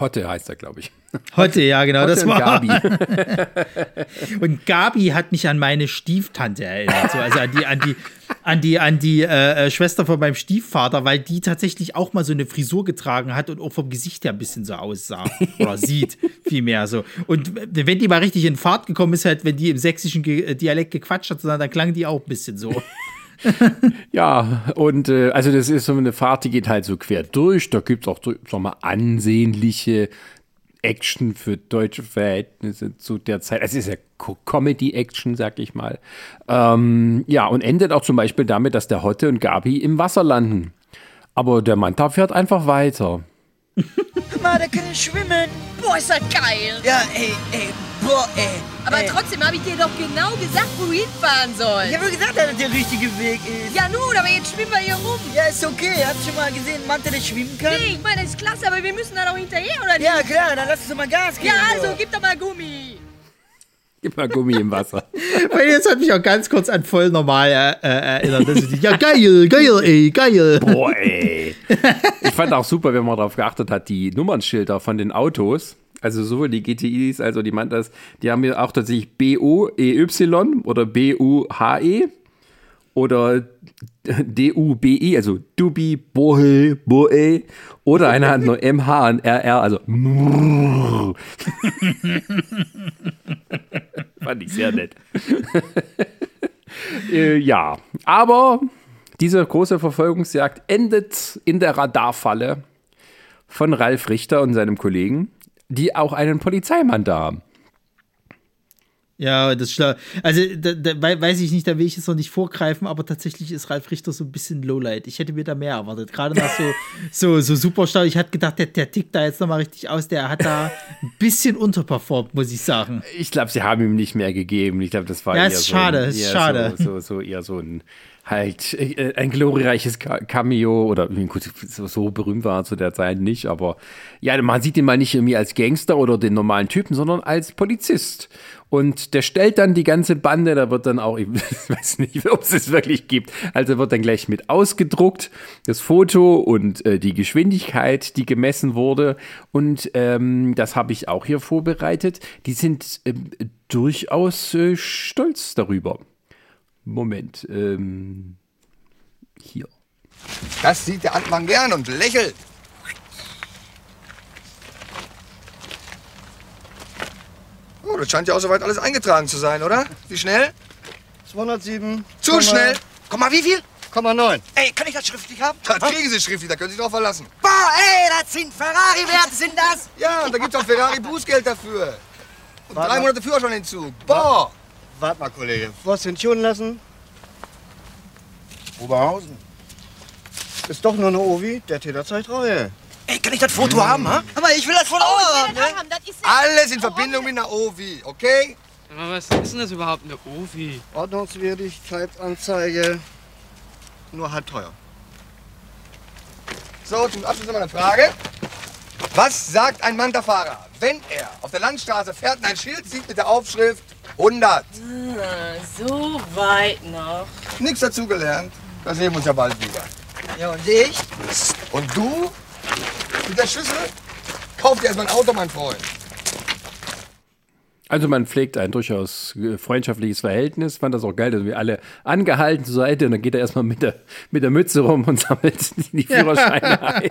Hotte heißt er, glaube ich. Hotte, ja, genau, Hotte das und war. Gabi. und Gabi hat mich an meine Stieftante erinnert, so, also an die, an die, an die, an die äh, äh, Schwester von meinem Stiefvater, weil die tatsächlich auch mal so eine Frisur getragen hat und auch vom Gesicht her ein bisschen so aussah oder sieht vielmehr so. Und wenn die mal richtig in Fahrt gekommen ist, halt, wenn die im sächsischen äh, Dialekt gequatscht hat, dann klang die auch ein bisschen so. ja, und äh, also das ist so eine Fahrt, die geht halt so quer durch. Da gibt es auch, sag mal, ansehnliche Action für deutsche Verhältnisse zu der Zeit. Es ist ja Comedy-Action, sag ich mal. Ähm, ja, und endet auch zum Beispiel damit, dass der Hotte und Gabi im Wasser landen. Aber der Manta fährt einfach weiter. Mal, der kann schwimmen. Boah, ist das geil. Ja, ey, ey, boah, ey. Aber ey. trotzdem habe ich dir doch genau gesagt, wo du hinfahren sollst. Ich habe gesagt, dass das der richtige Weg ist. Ja nun, aber jetzt schwimmen wir hier rum. Ja, ist okay. Hast du schon mal gesehen, einen Mann, der schwimmen kann? Nee, ich meine, das ist klasse, aber wir müssen da doch hinterher, oder nicht? Ja, klar, dann lass uns doch mal Gas geben. Ja, also, so. gib doch mal Gummi. Gib mal Gummi im Wasser. Weil jetzt hat mich auch ganz kurz an voll normal äh, äh, erinnert. Ist, ja, geil, geil, ey, geil. Boah, ey. Ich fand auch super, wenn man darauf geachtet hat, die Nummernschilder von den Autos, also sowohl die GTIs als auch die Mantas, die haben ja auch tatsächlich B-O-E-Y oder B-U-H-E oder D-U-B-I, also Dubi, Bohe, Boe. Oder einer hat nur M-H und R-R, also Fand ich sehr nett. äh, ja, aber diese große Verfolgungsjagd endet in der Radarfalle von Ralf Richter und seinem Kollegen, die auch einen Polizeimann da haben. Ja, das ist schlau. Also, da, da, wei- weiß ich nicht, da will ich jetzt noch nicht vorgreifen, aber tatsächlich ist Ralf Richter so ein bisschen Lowlight. Ich hätte mir da mehr erwartet. Gerade nach so, so, so Superstar. Ich hatte gedacht, der, der tickt da jetzt nochmal richtig aus. Der hat da ein bisschen unterperformt, muss ich sagen. Ich glaube, sie haben ihm nicht mehr gegeben. Ich glaube, das war Ja, eher ist so schade, ein, ist schade. So, so, so eher so ein halt äh, ein glorreiches Ca- Cameo oder gut, so, berühmt war er zu der Zeit nicht, aber ja, man sieht ihn mal nicht irgendwie als Gangster oder den normalen Typen, sondern als Polizist. Und der stellt dann die ganze Bande, da wird dann auch, ich weiß nicht, ob es es wirklich gibt, also wird dann gleich mit ausgedruckt, das Foto und äh, die Geschwindigkeit, die gemessen wurde. Und ähm, das habe ich auch hier vorbereitet. Die sind ähm, durchaus äh, stolz darüber. Moment, ähm, hier. Das sieht der Antmann gern und lächelt. Oh, das scheint ja auch soweit alles eingetragen zu sein, oder? Wie schnell? 207. Zu schnell. Komm mal, wie viel? 9. Ey, kann ich das schriftlich haben? Das kriegen Sie schriftlich, da können Sie sich drauf verlassen. Boah, ey, das sind Ferrari-Werte, sind das? Ja, und da gibt's auch Ferrari Bußgeld dafür. Und Warte drei. Monate Führerscheinentzug. Boah! Warte mal, Kollege. Was sind schon lassen? Oberhausen. Ist doch nur eine Ovi, der Täter zeigt Reue. Ey, kann ich das Foto haben, ha? Aber ich will das Foto auch haben, ne? Alles in Verbindung mit einer Ovi, okay? Aber was ist denn das überhaupt, eine Ovi? Ordnungswidrigkeitsanzeige. Nur halb teuer. So, zum Abschluss noch mal eine Frage. Was sagt ein Manta-Fahrer, wenn er auf der Landstraße fährt und ein Schild sieht mit der Aufschrift 100? So weit noch. Nichts dazugelernt. Da sehen wir uns ja bald wieder. Ja, und ich? Und du? Mit der Schüssel? Kauf dir erstmal ein Auto, mein Freund. Also man pflegt ein durchaus äh, freundschaftliches Verhältnis, fand das auch geil, dass wir alle angehalten zur Seite und dann geht er erstmal mit der, mit der Mütze rum und sammelt die Führerscheine ein.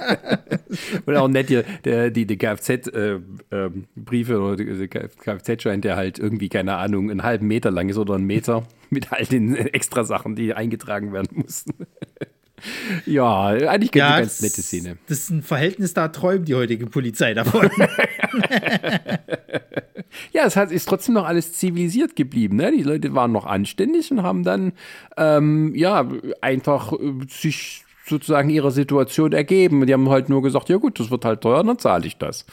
und auch nett hier, der, die, die Kfz-Briefe äh, oder die Kfz-Schein, der halt irgendwie, keine Ahnung, einen halben Meter lang ist oder einen Meter mit all den extra Sachen, die eingetragen werden mussten. ja, eigentlich Ja, eine ganz das- nette Szene. Das ist ein Verhältnis, da träumt die heutige Polizei davon. Ja, es hat, ist trotzdem noch alles zivilisiert geblieben. Ne? Die Leute waren noch anständig und haben dann ähm, ja einfach äh, sich sozusagen ihrer Situation ergeben. Die haben halt nur gesagt, ja gut, das wird halt teuer, dann zahle ich das.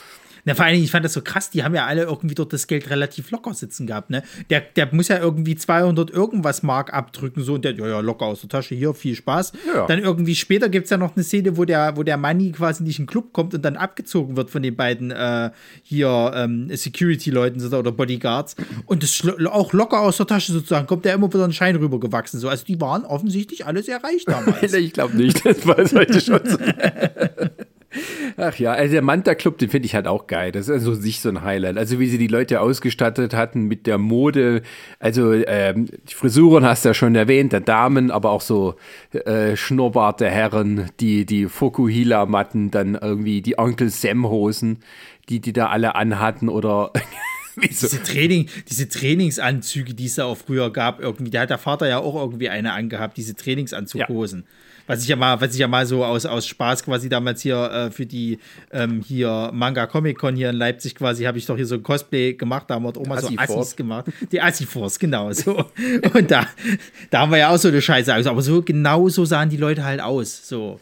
Na, vor allen Dingen, ich fand das so krass, die haben ja alle irgendwie dort das Geld relativ locker sitzen gehabt, ne? Der, der muss ja irgendwie 200 irgendwas Mark abdrücken, so, und der, ja, ja, locker aus der Tasche, hier, viel Spaß. Ja. Dann irgendwie später gibt es ja noch eine Szene, wo der, wo der Money quasi nicht in den Club kommt und dann abgezogen wird von den beiden äh, hier ähm, Security-Leuten oder Bodyguards. Und das auch locker aus der Tasche sozusagen, kommt der immer wieder ein Schein rübergewachsen. So. Also die waren offensichtlich alle sehr reich damals. ich glaube nicht, das war es heute schon so. Ach ja, also der Manta Club, den finde ich halt auch geil. Das ist also sich so ein Highlight. Also wie sie die Leute ausgestattet hatten mit der Mode. Also ähm, die Frisuren hast du ja schon erwähnt, der Damen, aber auch so äh, Schnurrbart der Herren, die, die Fokuhila-Matten, dann irgendwie die Onkel Sam-Hosen, die die da alle anhatten oder Wieso? Diese, Training, diese Trainingsanzüge, die es da auch früher gab, irgendwie, da hat der Vater ja auch irgendwie eine angehabt, diese Trainingsanzughosen. Was ich ja mal, was ich ja mal so aus, aus Spaß quasi damals hier äh, für die ähm, hier Manga Comic Con hier in Leipzig quasi, habe ich doch hier so ein Cosplay gemacht, da haben wir auch mal so. Assis gemacht. Die Assi-Force, genau so. Und da, da haben wir ja auch so eine Scheiße. Also, aber so genau so sahen die Leute halt aus. So.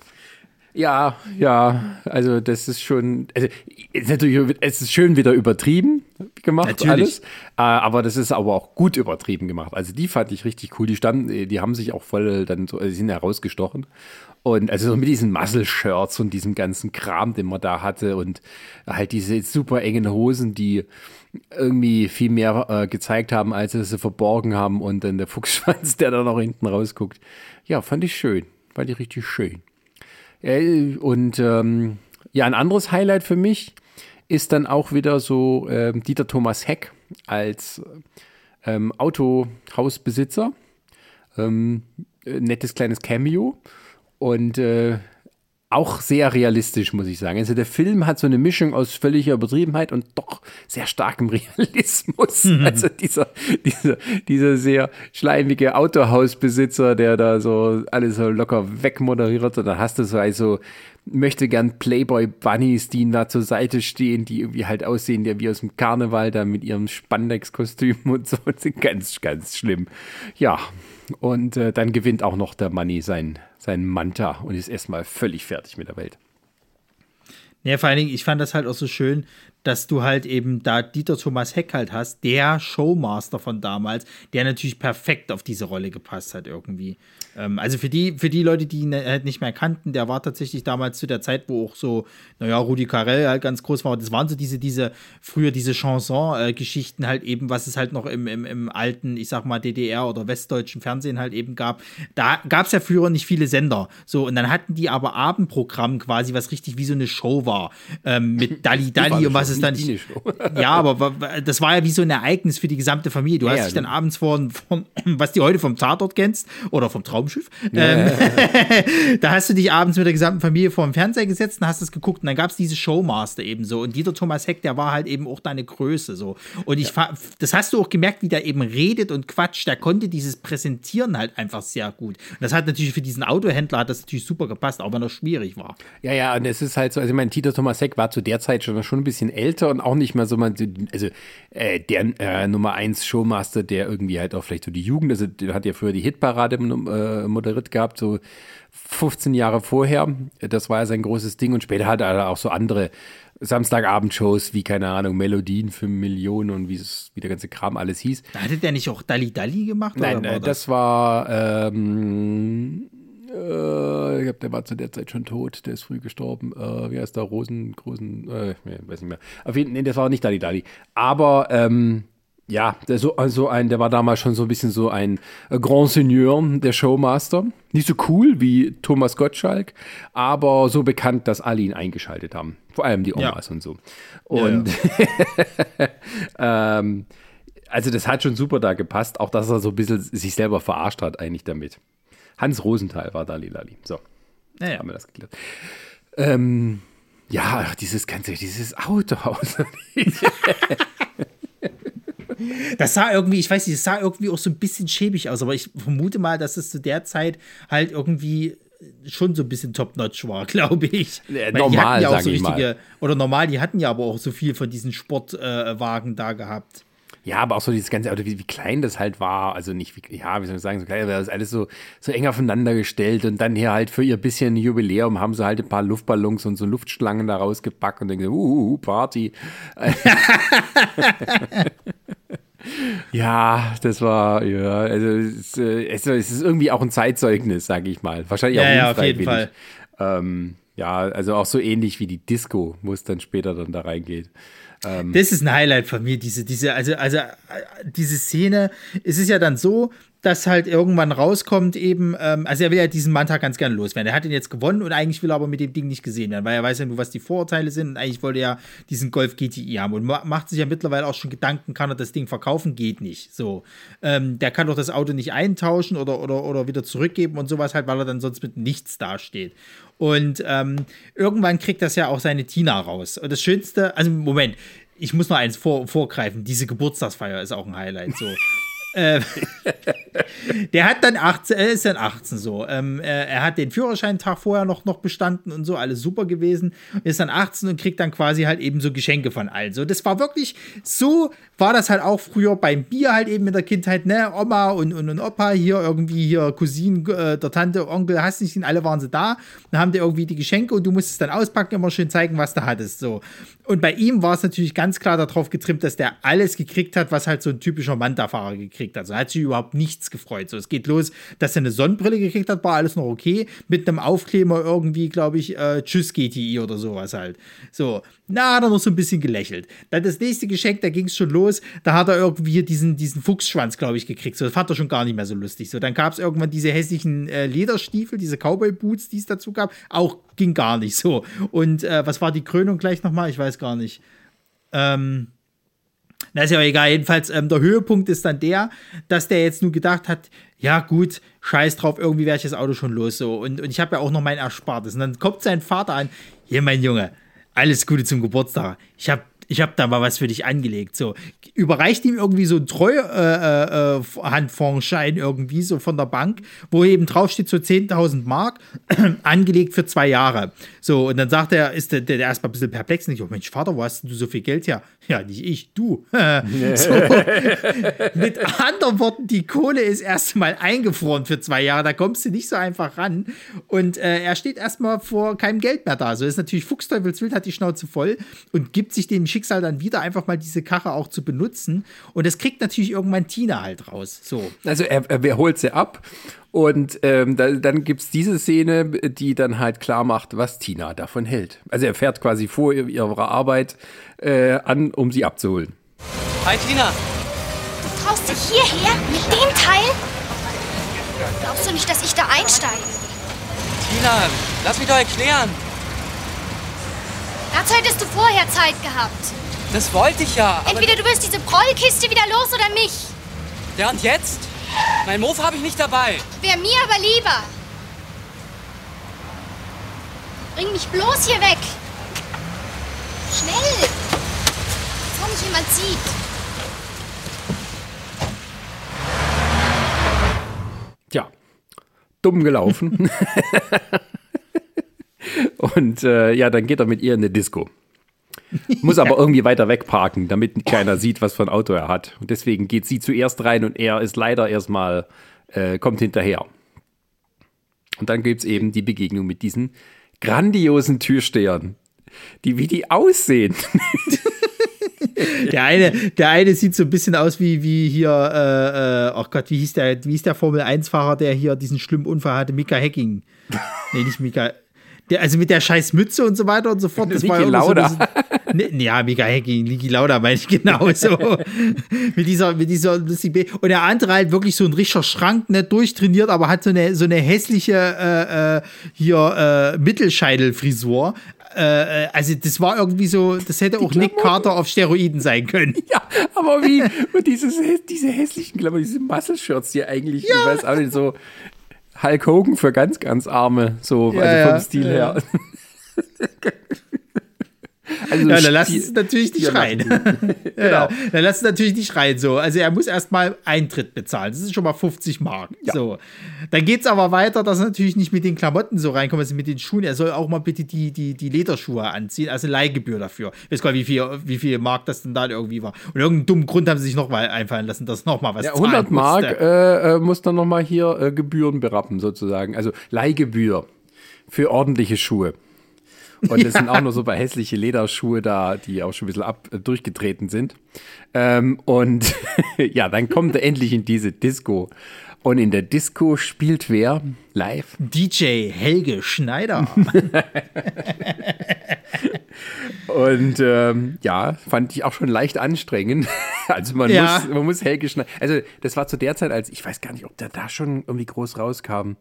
Ja, ja, also das ist schon, also es ist natürlich, es ist schön wieder übertrieben gemacht Natürlich. alles, äh, aber das ist aber auch gut übertrieben gemacht. Also die fand ich richtig cool. Die standen, die haben sich auch voll dann so, also sind herausgestochen und also so mit diesen Muscle-Shirts und diesem ganzen Kram, den man da hatte und halt diese super engen Hosen, die irgendwie viel mehr äh, gezeigt haben, als sie sie verborgen haben und dann der Fuchsschwanz, der da noch hinten rausguckt. Ja, fand ich schön, fand ich richtig schön. Äh, Und ähm, ja, ein anderes Highlight für mich ist dann auch wieder so ähm, Dieter Thomas Heck als ähm, Autohausbesitzer. Ähm, äh, nettes kleines Cameo und äh, auch sehr realistisch, muss ich sagen. Also der Film hat so eine Mischung aus völliger Übertriebenheit und doch sehr starkem Realismus. Also dieser, dieser, dieser sehr schleimige Autohausbesitzer, der da so alles so locker wegmoderiert und dann hast du so also möchte gern Playboy-Bunnies, die ihm da zur Seite stehen, die irgendwie halt aussehen, der wie aus dem Karneval da mit ihrem Spandex-Kostüm und so. Das ist ganz, ganz schlimm. Ja, und äh, dann gewinnt auch noch der Money sein, sein Manta und ist erstmal völlig fertig mit der Welt. Ja, vor allen Dingen, ich fand das halt auch so schön, dass du halt eben da Dieter Thomas Heck halt hast, der Showmaster von damals, der natürlich perfekt auf diese Rolle gepasst hat irgendwie. Ähm, also für die, für die Leute, die ihn halt nicht mehr kannten, der war tatsächlich damals zu der Zeit, wo auch so, naja, Rudi Carell halt ganz groß war. Das waren so diese, diese, früher diese Chanson-Geschichten halt eben, was es halt noch im, im, im alten, ich sag mal, DDR oder westdeutschen Fernsehen halt eben gab. Da gab es ja früher nicht viele Sender. So, und dann hatten die aber Abendprogramm quasi, was richtig wie so eine Show war. Ähm, mit Dalli Dalli und was es dann ja, aber das war ja wie so ein Ereignis für die gesamte Familie. Du ja, hast ja, dich dann abends vor, vor, was du heute vom Tatort kennst oder vom Traumschiff, ähm, da hast du dich abends mit der gesamten Familie vor dem Fernseher gesetzt und hast es geguckt. Und dann gab es diese Showmaster eben so. Und Dieter Thomas Heck, der war halt eben auch deine Größe so. Und ich das hast du auch gemerkt, wie der eben redet und quatscht, der konnte dieses Präsentieren halt einfach sehr gut. Und das hat natürlich für diesen Autohändler hat das natürlich super gepasst, auch wenn er schwierig war. Ja, ja, und es ist halt so, also mein Dieter Thomas Heck war zu der Zeit schon, schon ein bisschen älter und auch nicht mehr so, man, also äh, der äh, Nummer 1 Showmaster, der irgendwie halt auch vielleicht so die Jugend, also der hat ja früher die Hitparade äh, moderiert gehabt, so 15 Jahre vorher. Das war ja sein großes Ding und später hat er auch so andere Samstagabendshows wie, keine Ahnung, Melodien für Millionen und wie, der ganze Kram alles hieß. Hatte der nicht auch Dalli Dalli gemacht? Nein, war das? das? war, ähm, äh, ich glaube, der war zu der Zeit schon tot, der ist früh gestorben. Äh, wie heißt der? Rosen, Großen, äh, weiß nicht mehr. Auf jeden Fall, nee, das war nicht Dali Dali. Aber, ähm, ja, der, so, also ein, der war damals schon so ein bisschen so ein Grand Seigneur, der Showmaster. Nicht so cool wie Thomas Gottschalk, aber so bekannt, dass alle ihn eingeschaltet haben. Vor allem die Omas ja. und so. Und ja, ja. ähm, also das hat schon super da gepasst, auch dass er so ein bisschen sich selber verarscht hat eigentlich damit. Hans Rosenthal war da Lilali. So, naja. haben wir das geklärt. Ähm, ja, dieses ganze, dieses Autohaus. Das sah irgendwie, ich weiß nicht, das sah irgendwie auch so ein bisschen schäbig aus, aber ich vermute mal, dass es zu der Zeit halt irgendwie schon so ein bisschen top-notch war, glaube ich. Ja, normal, ja so richtige, Oder normal, die hatten ja aber auch so viel von diesen Sportwagen äh, da gehabt. Ja, aber auch so dieses ganze Auto, wie, wie klein das halt war. Also nicht, wie, ja, wie soll ich sagen, so klein, aber das ist alles so, so eng aufeinander gestellt. Und dann hier halt für ihr bisschen Jubiläum haben sie halt ein paar Luftballons und so Luftschlangen da rausgepackt und denken, uh, uh, uh Party. ja, das war, ja, also es, äh, es, ist irgendwie auch ein Zeitzeugnis, sage ich mal. Wahrscheinlich auch ja, ja, auf jeden Fall. Ähm, ja, also auch so ähnlich wie die Disco, wo es dann später dann da reingeht. Ähm, das ist ein Highlight von mir, diese, diese, also, also äh, diese Szene. Es ist ja dann so, dass halt irgendwann rauskommt eben, ähm, also er will ja diesen Manta ganz gerne loswerden. Er hat ihn jetzt gewonnen und eigentlich will er aber mit dem Ding nicht gesehen werden, weil er weiß ja nur, was die Vorurteile sind und eigentlich wollte er ja diesen Golf GTI haben und macht sich ja mittlerweile auch schon Gedanken, kann er das Ding verkaufen? Geht nicht. So. Ähm, der kann doch das Auto nicht eintauschen oder, oder, oder wieder zurückgeben und sowas halt, weil er dann sonst mit nichts dasteht. Und ähm, irgendwann kriegt das ja auch seine Tina raus. Und das Schönste, also Moment, ich muss noch eins vor, vorgreifen, diese Geburtstagsfeier ist auch ein Highlight. So. Ähm, der hat dann 18, er ist dann 18 so. Ähm, er, hat den Führerscheintag vorher noch, noch bestanden und so, alles super gewesen. Ist dann 18 und kriegt dann quasi halt eben so Geschenke von allen. So, das war wirklich, so war das halt auch früher beim Bier halt eben in der Kindheit, ne? Oma und, und, und Opa hier irgendwie hier Cousinen, äh, der Tante, Onkel, hast nicht, alle waren sie da. Dann haben die irgendwie die Geschenke und du musstest dann auspacken, immer schön zeigen, was du hattest. So. Und bei ihm war es natürlich ganz klar darauf getrimmt, dass der alles gekriegt hat, was halt so ein typischer Manta-Fahrer gekriegt hat. So hat sich überhaupt nichts gefreut. So, es geht los, dass er eine Sonnenbrille gekriegt hat, war alles noch okay. Mit einem Aufkleber irgendwie, glaube ich, äh, Tschüss GTI oder sowas halt. So, na, hat er noch so ein bisschen gelächelt. Dann das nächste Geschenk, da ging es schon los. Da hat er irgendwie diesen, diesen Fuchsschwanz, glaube ich, gekriegt. So, das fand er schon gar nicht mehr so lustig. So, dann gab es irgendwann diese hässlichen äh, Lederstiefel, diese Cowboy-Boots, die es dazu gab. Auch ging gar nicht so. Und äh, was war die Krönung gleich nochmal? Ich weiß gar nicht. Ähm, na, ist ja egal. Jedenfalls, ähm, der Höhepunkt ist dann der, dass der jetzt nur gedacht hat, ja gut, scheiß drauf, irgendwie werde ich das Auto schon los. So. Und, und ich habe ja auch noch mein Erspartes. Und dann kommt sein Vater an, hier mein Junge, alles Gute zum Geburtstag. Ich habe ich habe da mal was für dich angelegt. So, überreicht ihm irgendwie so einen Treuhandfondsschein äh, äh, irgendwie so von der Bank, wo eben draufsteht so 10.000 Mark, angelegt für zwei Jahre. So, und dann sagt er, ist der, der erstmal ein bisschen perplex. Und ich, oh Mensch, Vater, wo hast du so viel Geld her? Ja, nicht ich, du. so, mit anderen Worten, die Kohle ist erstmal eingefroren für zwei Jahre. Da kommst du nicht so einfach ran. Und äh, er steht erstmal vor keinem Geld mehr da. So ist natürlich Fuchsteufelswild, hat die Schnauze voll und gibt sich dem Schicksal dann wieder, einfach mal diese Karre auch zu benutzen. Und das kriegt natürlich irgendwann Tina halt raus. So. Also er, er holt sie ab und ähm, da, dann gibt es diese Szene, die dann halt klar macht, was Tina davon hält. Also er fährt quasi vor ihrer Arbeit äh, an, um sie abzuholen. Hi Tina. Du traust dich hierher mit dem Teil? Glaubst du nicht, dass ich da einsteige? Tina, lass mich doch erklären. Dazu hättest du vorher Zeit gehabt. Das wollte ich ja. Entweder du wirst diese Prollkiste wieder los oder mich. Ja, und jetzt? Mein Mofa habe ich nicht dabei. Wäre mir aber lieber. Bring mich bloß hier weg. Schnell. Bevor mich jemand sieht. Tja, dumm gelaufen. Und äh, ja, dann geht er mit ihr in eine Disco. Muss aber irgendwie weiter wegparken, damit keiner sieht, was für ein Auto er hat. Und deswegen geht sie zuerst rein und er ist leider erstmal, äh, kommt hinterher. Und dann gibt es eben die Begegnung mit diesen grandiosen Türstehern, die wie die aussehen. Der eine, der eine sieht so ein bisschen aus wie, wie hier, äh, oh Gott, wie hieß der, wie hieß der Formel-1-Fahrer, der hier diesen schlimmen Unfall hatte? Mika Hacking. Nee, nicht Mika. Der, also mit der scheiß Mütze und so weiter und so fort. Das Niki war Lauda. So ja, Mika Hacking, Niki Lauda meine ich genauso. mit dieser, mit dieser Und der andere halt wirklich so ein richtiger Schrank, nicht durchtrainiert, aber hat so eine, so eine hässliche äh, äh, hier äh, Mittelscheidelfrisur. Äh, also das war irgendwie so, das hätte auch Nick Carter auf Steroiden sein können. Ja, aber wie, und dieses, diese hässlichen Klamotten, diese Muscle-Shirts, die eigentlich, ja. ich weiß auch nicht, so Hulk Hogan für ganz, ganz Arme, so ja, also vom Stil ja. her. Also ja, dann lass es natürlich nicht schreien. genau. Dann lass es natürlich nicht schreien. So. Also er muss erstmal Eintritt bezahlen. Das ist schon mal 50 Mark. Ja. So. Dann geht es aber weiter, dass er natürlich nicht mit den Klamotten so reinkommt, also mit den Schuhen. Er soll auch mal bitte die, die, die Lederschuhe anziehen, also Leihgebühr dafür. Ich weiß gar nicht, wie viel, wie viel Mark das denn da irgendwie war. Und irgendeinen dummen Grund haben sie sich noch mal einfallen lassen, dass noch mal was ja, 100 Mark äh, äh, muss dann noch mal hier äh, Gebühren berappen, sozusagen. Also Leihgebühr für ordentliche Schuhe. Und es ja. sind auch nur so bei hässliche Lederschuhe da, die auch schon ein bisschen ab, äh, durchgetreten sind. Ähm, und ja, dann kommt er endlich in diese Disco. Und in der Disco spielt wer live? DJ Helge Schneider. und ähm, ja, fand ich auch schon leicht anstrengend. Also man, ja. muss, man muss Helge Schneider. Also das war zu der Zeit, als ich weiß gar nicht, ob der da schon irgendwie groß rauskam.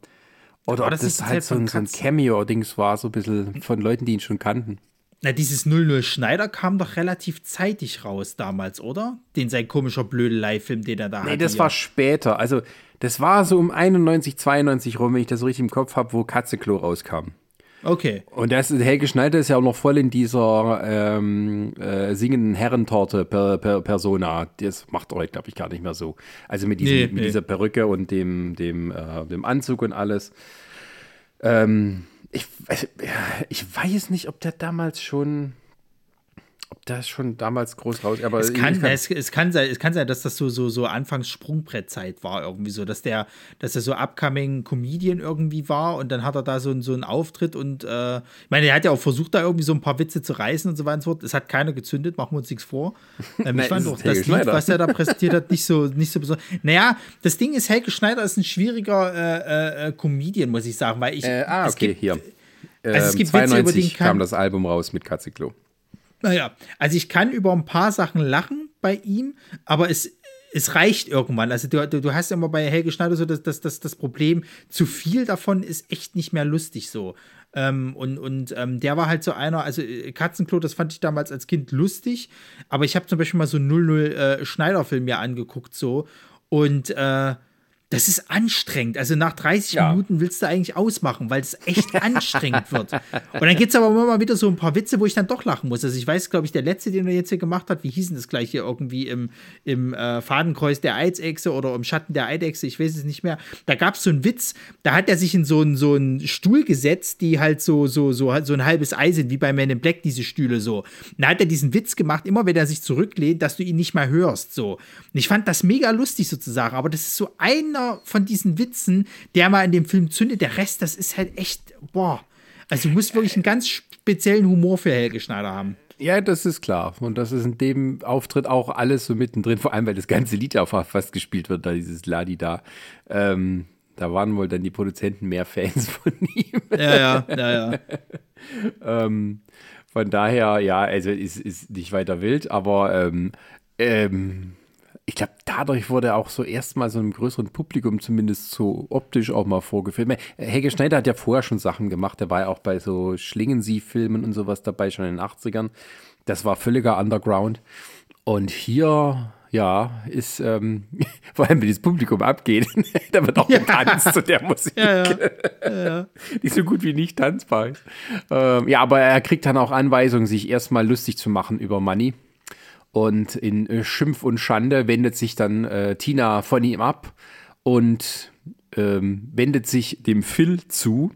Oder ob das, das halt so ein, so ein Cameo-Dings war, so ein bisschen von Leuten, die ihn schon kannten. Na, dieses 00 Schneider kam doch relativ zeitig raus damals, oder? Den sein komischer Blödelei-Film, den er da nee, hatte. Nee, das ja. war später. Also, das war so um 91, 92 rum, wenn ich das so richtig im Kopf habe, wo Katzeklo rauskam. Okay. Und das, Helge Schneider ist ja auch noch voll in dieser ähm, äh, singenden Herrentorte per, per Persona. Das macht er, glaube ich, gar nicht mehr so. Also mit, diesem, nee, mit nee. dieser Perücke und dem, dem, äh, dem Anzug und alles. Ähm, ich, ich weiß nicht, ob der damals schon ob das schon damals groß raus, aber es kann, kann es, es, kann sein, es kann sein, dass das so so so Anfangs Sprungbrettzeit war irgendwie so, dass der, dass er so upcoming Comedian irgendwie war und dann hat er da so, so einen Auftritt und äh, ich meine, er hat ja auch versucht, da irgendwie so ein paar Witze zu reißen und so weiter und so fort. Es hat keiner gezündet, machen wir uns nichts vor. Ähm, ich fand auch das Lied, was er da präsentiert hat, nicht so nicht so besonders. Naja, das Ding ist, Helge Schneider ist ein schwieriger äh, äh, Comedian, muss ich sagen, weil ich. Äh, ah, okay, gibt, hier. Also es gibt 92 Witze, kam das Album raus mit Katzeklo. Naja, also ich kann über ein paar Sachen lachen bei ihm, aber es, es reicht irgendwann. Also du, du hast immer bei Helge Schneider so das, das, das, das Problem, zu viel davon ist echt nicht mehr lustig so. Ähm, und und ähm, der war halt so einer, also äh, Katzenklo, das fand ich damals als Kind lustig, aber ich habe zum Beispiel mal so 00 äh, Schneider-Film mir angeguckt so und äh, das ist anstrengend. Also nach 30 ja. Minuten willst du eigentlich ausmachen, weil es echt anstrengend wird. Und dann gibt es aber immer mal wieder so ein paar Witze, wo ich dann doch lachen muss. Also ich weiß, glaube ich, der letzte, den er jetzt hier gemacht hat, wie hieß denn das gleich hier irgendwie im, im äh, Fadenkreuz der Eidechse oder im Schatten der Eidechse, ich weiß es nicht mehr. Da gab es so einen Witz, da hat er sich in so einen, so einen Stuhl gesetzt, die halt so, so, so, so ein halbes Ei sind, wie bei Man in Black, diese Stühle so. Und da hat er diesen Witz gemacht, immer wenn er sich zurücklehnt, dass du ihn nicht mehr hörst. So. Und ich fand das mega lustig sozusagen, aber das ist so einer einer von diesen Witzen, der mal in dem Film zündet. Der Rest, das ist halt echt, boah. Also du musst wirklich einen ganz speziellen Humor für Helge Schneider haben. Ja, das ist klar. Und das ist in dem Auftritt auch alles so mittendrin, vor allem, weil das ganze Lied ja fast gespielt wird, da dieses Ladi da. Ähm, da waren wohl dann die Produzenten mehr Fans von ihm. Ja, ja, ja, ja. ähm, von daher, ja, also ist, ist nicht weiter wild, aber ähm, ähm, ich glaube, dadurch wurde auch so erstmal so einem größeren Publikum zumindest so optisch auch mal vorgeführt. Helge Schneider hat ja vorher schon Sachen gemacht. Der war ja auch bei so Schlingensief-Filmen und sowas dabei, schon in den 80ern. Das war völliger Underground. Und hier, ja, ist, ähm, vor allem, wenn das Publikum abgeht, da wird auch ja. getanzt zu der Musik. Ja, ja. Die so gut wie nicht tanzbar ist. Ähm, ja, aber er kriegt dann auch Anweisungen, sich erstmal lustig zu machen über Money. Und in äh, Schimpf und Schande wendet sich dann äh, Tina von ihm ab und ähm, wendet sich dem Phil zu,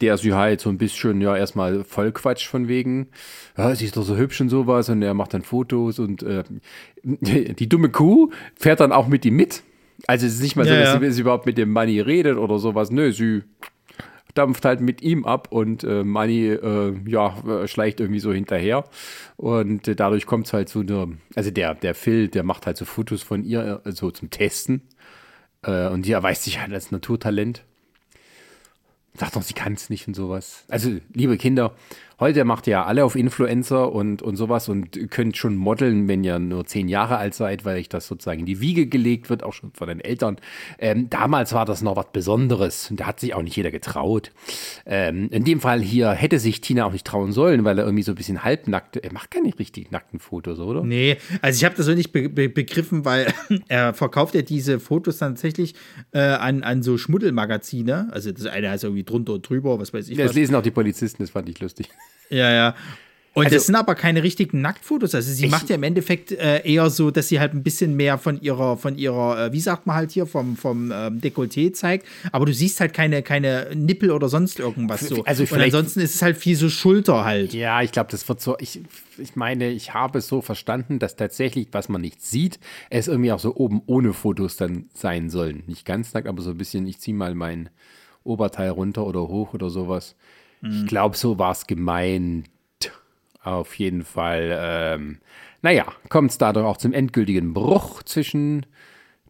der sie halt so ein bisschen, ja, erstmal voll Quatsch von wegen, ja, sie ist doch so hübsch und sowas und er macht dann Fotos und äh, die dumme Kuh fährt dann auch mit ihm mit. Also es ist nicht mal so, ja, dass ja. Sie, sie überhaupt mit dem Money redet oder sowas. Nö, sie dampft halt mit ihm ab und äh, Money äh, ja, schleicht irgendwie so hinterher. Und äh, dadurch kommt es halt so eine, also der, der Phil, der macht halt so Fotos von ihr, äh, so zum Testen. Äh, und die erweist sich halt als Naturtalent. Sagt doch, sie kann es nicht und sowas. Also, liebe Kinder, Heute macht ihr ja alle auf Influencer und, und sowas und könnt schon modeln, wenn ihr nur zehn Jahre alt seid, weil euch das sozusagen in die Wiege gelegt wird, auch schon von den Eltern. Ähm, damals war das noch was Besonderes und da hat sich auch nicht jeder getraut. Ähm, in dem Fall hier hätte sich Tina auch nicht trauen sollen, weil er irgendwie so ein bisschen halbnackt, er macht keine richtig nackten Fotos, oder? Nee, also ich habe das so nicht be be begriffen, weil er verkauft ja diese Fotos tatsächlich äh, an, an so Schmuddelmagazine. Also das eine heißt irgendwie drunter und drüber, was weiß ich. Ja, das was. lesen auch die Polizisten, das fand ich lustig. Ja, ja. Und also, das sind aber keine richtigen Nacktfotos. Also sie macht ja im Endeffekt äh, eher so, dass sie halt ein bisschen mehr von ihrer, von ihrer, äh, wie sagt man halt hier, vom, vom ähm, Dekolleté zeigt. Aber du siehst halt keine, keine Nippel oder sonst irgendwas so. Also Und ansonsten ist es halt viel so Schulter halt. Ja, ich glaube, das wird so. Ich, ich meine, ich habe es so verstanden, dass tatsächlich, was man nicht sieht, es irgendwie auch so oben ohne Fotos dann sein sollen. Nicht ganz nackt, aber so ein bisschen, ich ziehe mal mein Oberteil runter oder hoch oder sowas. Ich mhm. glaube, so war es gemeint. Auf jeden Fall. Ähm, naja, kommt es dadurch auch zum endgültigen Bruch zwischen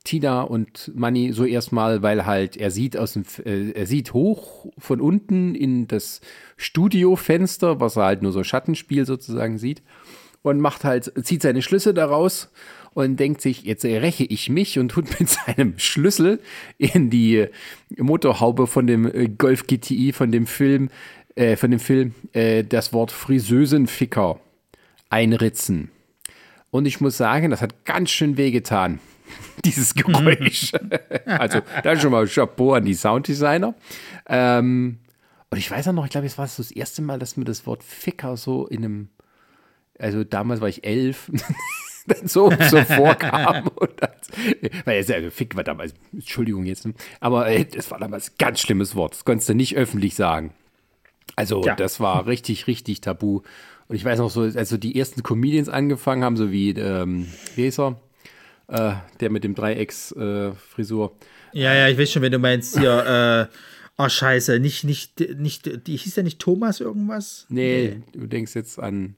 Tina und Manny so erstmal, weil halt er sieht aus dem, äh, er sieht hoch von unten in das Studiofenster, was er halt nur so Schattenspiel sozusagen sieht und macht halt, zieht seine Schlüsse daraus und denkt sich, jetzt räche ich mich und tut mit seinem Schlüssel in die Motorhaube von dem äh, Golf GTI von dem Film äh, von dem Film äh, das Wort Friseusenficker einritzen. Und ich muss sagen, das hat ganz schön wehgetan, dieses Geräusch. also, da schon mal Chapeau an die Sounddesigner. Ähm, und ich weiß auch noch, ich glaube, es war so das erste Mal, dass mir das Wort Ficker so in einem, also damals war ich elf, so, so vorkam. Und das, weil es also Fick war damals, Entschuldigung jetzt, aber äh, das war damals ein ganz schlimmes Wort. Das konntest du nicht öffentlich sagen. Also ja. das war richtig, richtig tabu. Und ich weiß noch so, also die ersten Comedians angefangen haben, so wie, ähm, wie er? Äh, der mit dem Dreiecks-Frisur. Äh, ja, ja, ich weiß schon, wenn du meinst, hier, äh, oh scheiße, nicht, nicht, nicht, die hieß ja nicht Thomas irgendwas? Nee, du denkst jetzt an,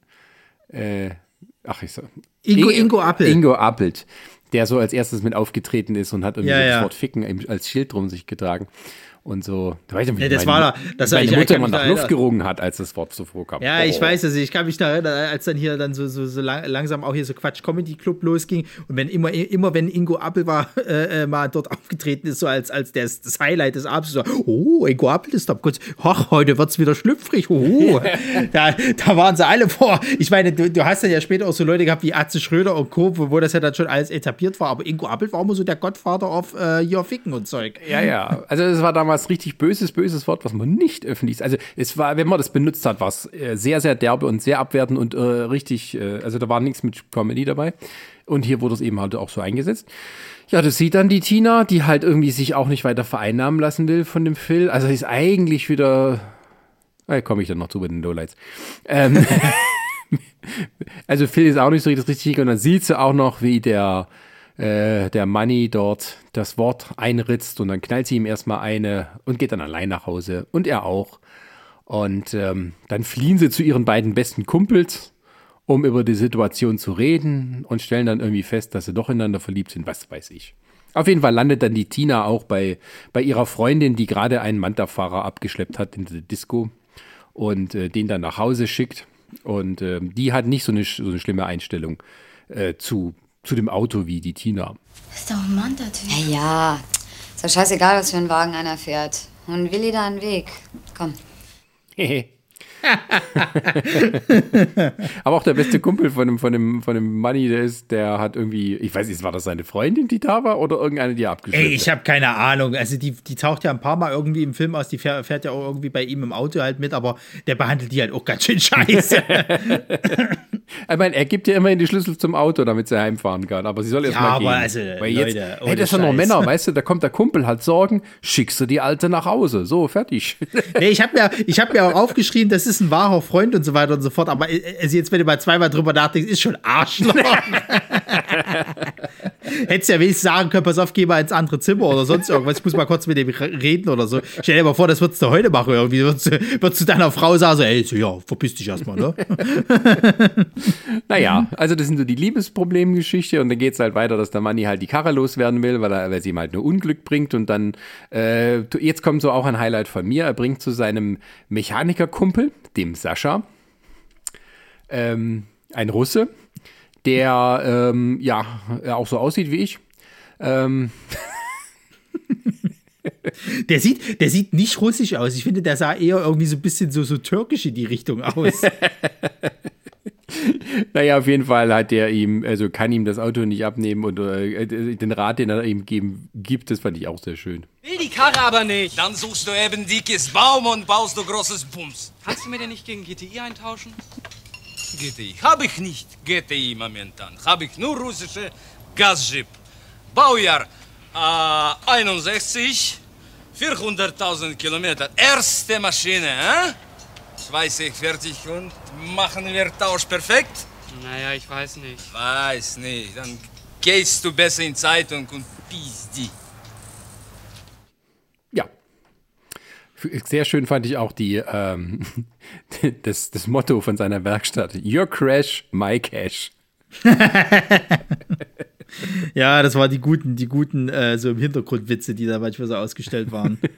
äh, ach, ich sag. Ingo, Ingo Appelt. Ingo Appelt, der so als erstes mit aufgetreten ist und hat irgendwie ja, das ja. Wort Ficken als Schild drum sich getragen. Und so. Du weißt ja, wie Ja, das meine, war da- das- meine ich- ich Mutter immer nach da Luft gerungen hat, als das Wort so vorkam. Ja, ich Oh. weiß es. Ich kann mich da erinnern, als dann hier dann so, so, so lang, langsam auch hier so Quatsch Comedy Club losging und wenn immer, immer wenn Ingo Appel war, äh, äh, mal dort aufgetreten ist, so als, als das, das Highlight des Abends, so, oh, Ingo Appel ist da kurz, ach, heute wird's wieder schlüpfrig, oh. da, da waren sie alle vor. Ich meine, du, du hast dann ja später auch so Leute gehabt wie Atze Schröder und Co., wo, wo das ja dann schon alles etabliert war, aber Ingo Appel war immer so der Gottvater auf äh, hier Ficken und Zeug. Ja, ja. Also es war damals richtig böses, böses Wort, was man nicht öffentlich. Also es war, wenn man das benutzt hat, war es äh, sehr, sehr derbe und sehr abwertend und äh, richtig. Äh, also da war nichts mit Comedy dabei. Und hier wurde es eben halt auch so eingesetzt. Ja, das sieht dann die Tina, die halt irgendwie sich auch nicht weiter vereinnahmen lassen will von dem Phil. Also ist eigentlich wieder. Da komme ich dann noch zu bei den Lowlights. Ähm, also Phil ist auch nicht so richtig richtig und dann sieht sie auch noch, wie der äh, der Money dort das Wort einritzt und dann knallt sie ihm erstmal eine und geht dann allein nach Hause und er auch. Und ähm, dann fliehen sie zu ihren beiden besten Kumpels, um über die Situation zu reden und stellen dann irgendwie fest, dass sie doch ineinander verliebt sind, was weiß ich. Auf jeden Fall landet dann die Tina auch bei, bei ihrer Freundin, die gerade einen Manta-Fahrer abgeschleppt hat in der Disco und äh, den dann nach Hause schickt. Und ähm, die hat nicht so eine, so eine schlimme Einstellung äh, zu, zu dem Auto wie die Tina. Ist doch ein Manta-Typ. Ja, ja. Ist doch scheißegal, was für einen Wagen einer fährt. Und Willi da einen Weg. Komm. Aber auch der beste Kumpel von dem, von dem, von dem Money, der ist, der hat irgendwie, ich weiß nicht, war das seine Freundin, die da war oder irgendeine, die abgeschleppt Ey, ich habe keine Ahnung. Also die, die taucht ja ein paar Mal irgendwie im Film aus, die fährt, fährt ja auch irgendwie bei ihm im Auto halt mit, aber der behandelt die halt auch ganz schön scheiße. Ich meine, er gibt ihr immerhin die Schlüssel zum Auto, damit sie heimfahren kann. Aber sie soll erst Ja, mal aber gehen. also, Weil jetzt, Leute, hey, das sind noch. Männer, weißt du, da kommt der Kumpel, hat Sorgen, schickst du die Alte nach Hause. So, fertig. nee, ich habe mir, ich hab mir auch aufgeschrieben, das ist ein wahrer Freund und so weiter und so fort, aber äh, also jetzt, wenn du mal zweimal drüber nachdenkst, ist schon Arschloch. Hättest ja wenigstens sagen können, pass auf, geh mal ins andere Zimmer oder sonst irgendwas. Ich muss mal kurz mit dem reden oder so. Stell dir mal vor, das würdest du heute machen irgendwie. Würdest du, würdest du deiner Frau sagen, ey, so, ja, verpiss dich erstmal, ne? Naja, also das sind so die Liebesproblemgeschichte und dann geht es halt weiter, dass der Manni halt die Karre loswerden will, weil, er, weil sie ihm halt nur Unglück bringt und dann, äh, jetzt kommt so auch ein Highlight von mir, er bringt zu seinem Mechanikerkumpel, dem Sascha, ähm, ein Russe, der, ähm, ja, auch so aussieht wie ich. Ähm, Der sieht, der sieht nicht russisch aus. Ich finde, der sah eher irgendwie so ein bisschen so, so türkisch in die Richtung aus. Naja, auf jeden Fall hat der ihm, also kann ihm das Auto nicht abnehmen und äh, den Rat, den er ihm geben, gibt, das fand ich auch sehr schön. Will die Karre aber nicht. Dann suchst du eben dickes Baum und baust du großes Bums. Kannst du mir den nicht gegen GTI eintauschen? GTI. Hab ich nicht GTI momentan. Hab ich nur russische Gasjeep. Baujahr äh, 61, 400.000 Kilometer. Erste Maschine, hä? 20 fertig und machen wir Tausch perfekt? Naja, ich weiß nicht. Weiß nicht. Dann gehst du besser in Zeitung und piss die. Ja. Sehr schön fand ich auch die, ähm, das, das Motto von seiner Werkstatt. Your crash, my cash. Ja, das waren die guten, die guten äh, so im Hintergrund Witze, die da manchmal so ausgestellt waren.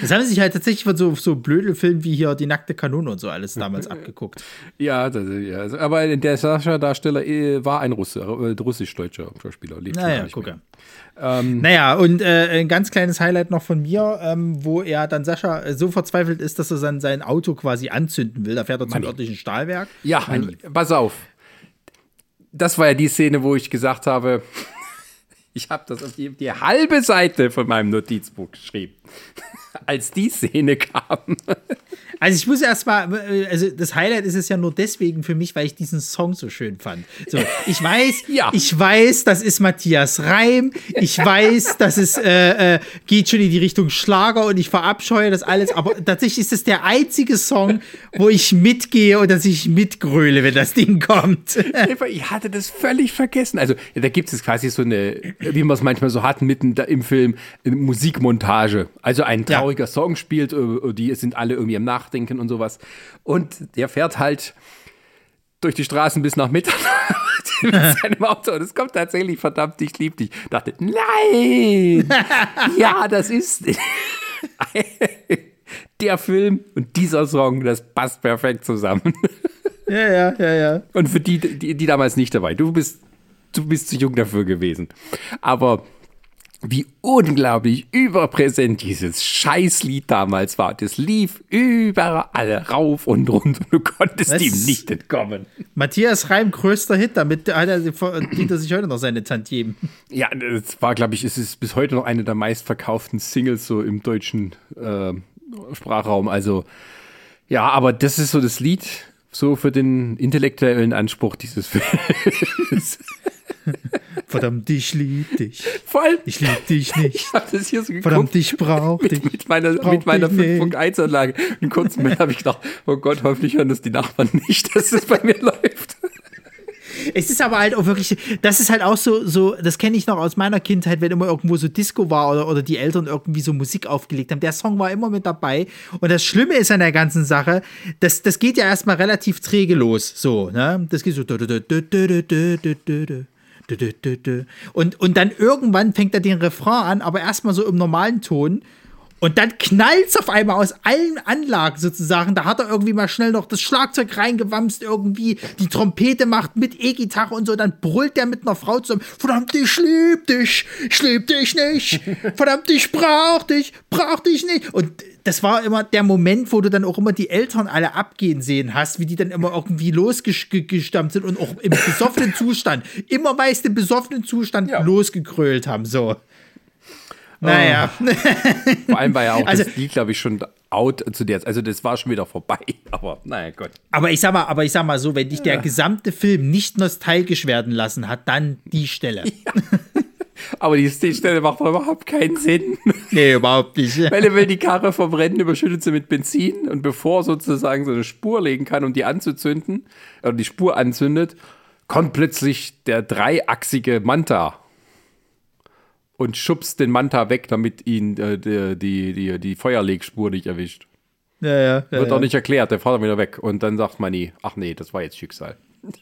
Das haben sie sich halt tatsächlich von so, so Blödelfilmen wie hier Die nackte Kanone und so alles damals abgeguckt. Ja, das, ja, also, aber der Sascha-Darsteller äh, war ein Russe, äh, russisch-deutscher Schauspieler. Lebt Naja, gucke. Ähm, Naja, und äh, ein ganz kleines Highlight noch von mir, ähm, wo er dann Sascha äh, so verzweifelt ist, dass er sein, sein Auto quasi anzünden will. Da fährt er zum örtlichen Stahlwerk. Ja, Manni. pass auf. Das war ja die Szene, wo ich gesagt habe, ich habe das auf die, die halbe Seite von meinem Notizbuch geschrieben, als die Szene kam. Also ich muss erst mal, äh, also das Highlight ist es ja nur deswegen für mich, weil ich diesen Song so schön fand. So, ich weiß, ich weiß, das ist Matthias Reim, ich weiß, das ist, äh, äh, geht schon in die Richtung Schlager und ich verabscheue das alles, aber tatsächlich ist das der einzige Song, wo ich mitgehe und dass ich mitgröle, wenn das Ding kommt. Ich hatte das völlig vergessen. Also da gibt es quasi so eine, wie man es manchmal so hat, mitten da im Film, eine Musikmontage. Also ein trauriger Song spielt, äh, die sind alle irgendwie am Nachdenken und sowas. Und der fährt halt durch die Straßen bis nach Mitternacht mit seinem Auto. Und es kommt tatsächlich verdammt, ich lieb dich. Dachte, nein! ja, das ist. Der Film und dieser Song, das passt perfekt zusammen. Ja, ja, ja, ja. Und für die, die, die damals nicht dabei, du bist, du bist zu jung dafür gewesen. Aber wie unglaublich überpräsent dieses Scheißlied damals war. Das lief überall rauf und runter. Du konntest Was? ihm nicht entkommen. Matthias Reim, größter Hit, damit hat er, er sich heute noch seine Tantiemen. Ja, es war, glaube ich, es ist bis heute noch eine der meistverkauften Singles so im deutschen äh, Sprachraum. Also, ja, aber das ist so das Lied, so für den intellektuellen Anspruch dieses Films. Verdammt, ich lieb dich. Vor allem, Ich lieb dich nicht. ich habe das hier so geguckt. Verdammt, ich brauch dich. mit, mit meiner, Brauch mit meiner dich nicht. 5.1-Anlage. In kurzem Moment habe ich gedacht, oh Gott, hoffentlich hören das die Nachbarn nicht, dass das bei mir läuft. Es ist aber halt auch wirklich, das ist halt auch so, so das kenne ich noch aus meiner Kindheit, wenn immer irgendwo so Disco war oder, oder die Eltern irgendwie so Musik aufgelegt haben. Der Song war immer mit dabei. Und das Schlimme ist an der ganzen Sache, das, das geht ja erstmal relativ träge los. So, ne? Das geht so. Und, und dann irgendwann fängt er den Refrain an, aber erstmal so im normalen Ton. Und dann knallt's auf einmal aus allen Anlagen sozusagen. Da hat er irgendwie mal schnell noch das Schlagzeug reingewamst, irgendwie die Trompete macht mit E-Gitarre und so. Dann brüllt der mit einer Frau zusammen. Verdammt, ich lieb dich, ich lieb dich nicht. Verdammt, ich brauch dich, brauch dich nicht. Und das war immer der Moment, wo du dann auch immer die Eltern alle abgehen sehen hast, wie die dann immer irgendwie losgestammt sind und auch im besoffenen Zustand, immer meist im besoffenen Zustand losgekrölt haben. So. Naja. Vor allem war ja auch Also- das Lied, glaube ich, schon out zu der Also das war schon wieder vorbei. Aber naja, Gott. Aber ich sag mal, aber ich sag mal so, wenn dich der gesamte Film nicht nostalgisch werden lassen hat, dann die Stelle. Aber die Stelle macht überhaupt keinen Sinn. Nee, überhaupt nicht. Weil er will die Karre verbrennen, überschüttet sie mit Benzin und bevor sozusagen so eine Spur legen kann, um die anzuzünden, oder die Spur anzündet, kommt plötzlich der dreiachsige Manta und schubst den Manta weg, damit ihn äh, die, die, die, Feuerlegspur nicht erwischt. Ja, ja. ja Wird auch nicht erklärt, der fährt dann wieder weg. Und dann sagt Manni, ach nee, das war jetzt Schicksal.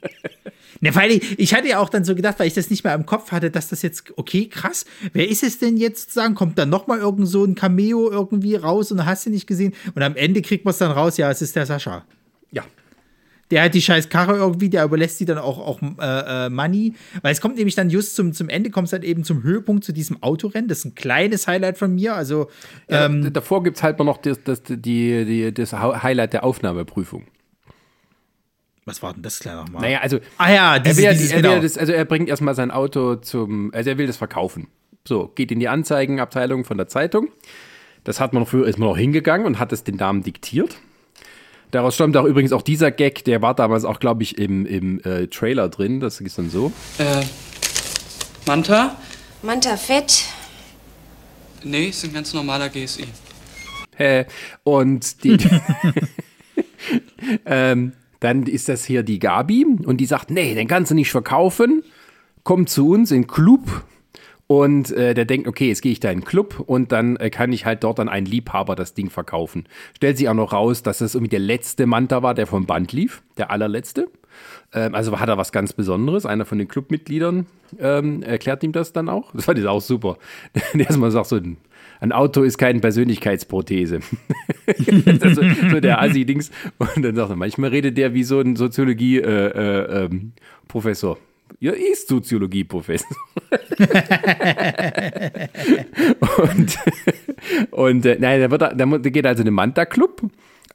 Ne, weil ich, ich hatte ja auch dann so gedacht, weil ich das nicht mehr im Kopf hatte, dass das jetzt, okay, krass, wer ist es denn jetzt sozusagen? Kommt dann nochmal irgend so ein Cameo irgendwie raus und hast du nicht gesehen? Und am Ende kriegt man es dann raus, ja, es ist der Sascha. Ja. Der hat die scheiß Karre irgendwie, der überlässt sie dann auch, auch äh, äh, Money. Weil es kommt nämlich dann just zum, zum Ende, kommt es dann eben zum Höhepunkt zu diesem Autorennen. Das ist ein kleines Highlight von mir. Also, Ja, ähm, d- davor gibt es halt noch das, das, die, die, das Highlight der Aufnahmeprüfung. was war denn das gleich nochmal? Naja, also Ah ja, er diese, will, ja- dieses, er will genau. ja das, also er bringt erstmal sein Auto zum, also er will das verkaufen. So, geht in die Anzeigenabteilung von der Zeitung. Das hat man früher, ist man noch hingegangen und hat es den Damen diktiert. Daraus stammt auch übrigens auch dieser Gag, der war damals auch, glaube ich, im, im äh, Trailer drin. Das ist dann so. Äh, Manta? Manta Fett. Nee, ist ein ganz normaler GSI. Hä? Und die, ähm, dann ist das hier die Gabi und die sagt, nee, den kannst du nicht verkaufen. Komm zu uns in Club. Und äh, der denkt, okay, jetzt gehe ich da in den Club und dann äh, kann ich halt dort an einen Liebhaber das Ding verkaufen. Stellt sich auch noch raus, dass das irgendwie der letzte Manta war, der vom Band lief, der allerletzte. Ähm, also hat er was ganz Besonderes. Einer von den Clubmitgliedern ähm, erklärt ihm das dann auch. Das fand ich auch super. Erstmal sagt so, ein, Auto ist keine Persönlichkeitsprothese. also, so der Assi-Dings. Und dann sagt er, manchmal redet der wie so ein Soziologie-Professor. Ja, ist Soziologie-Professor. und und äh, nein, der, wird, der, der geht also in den Manta-Club,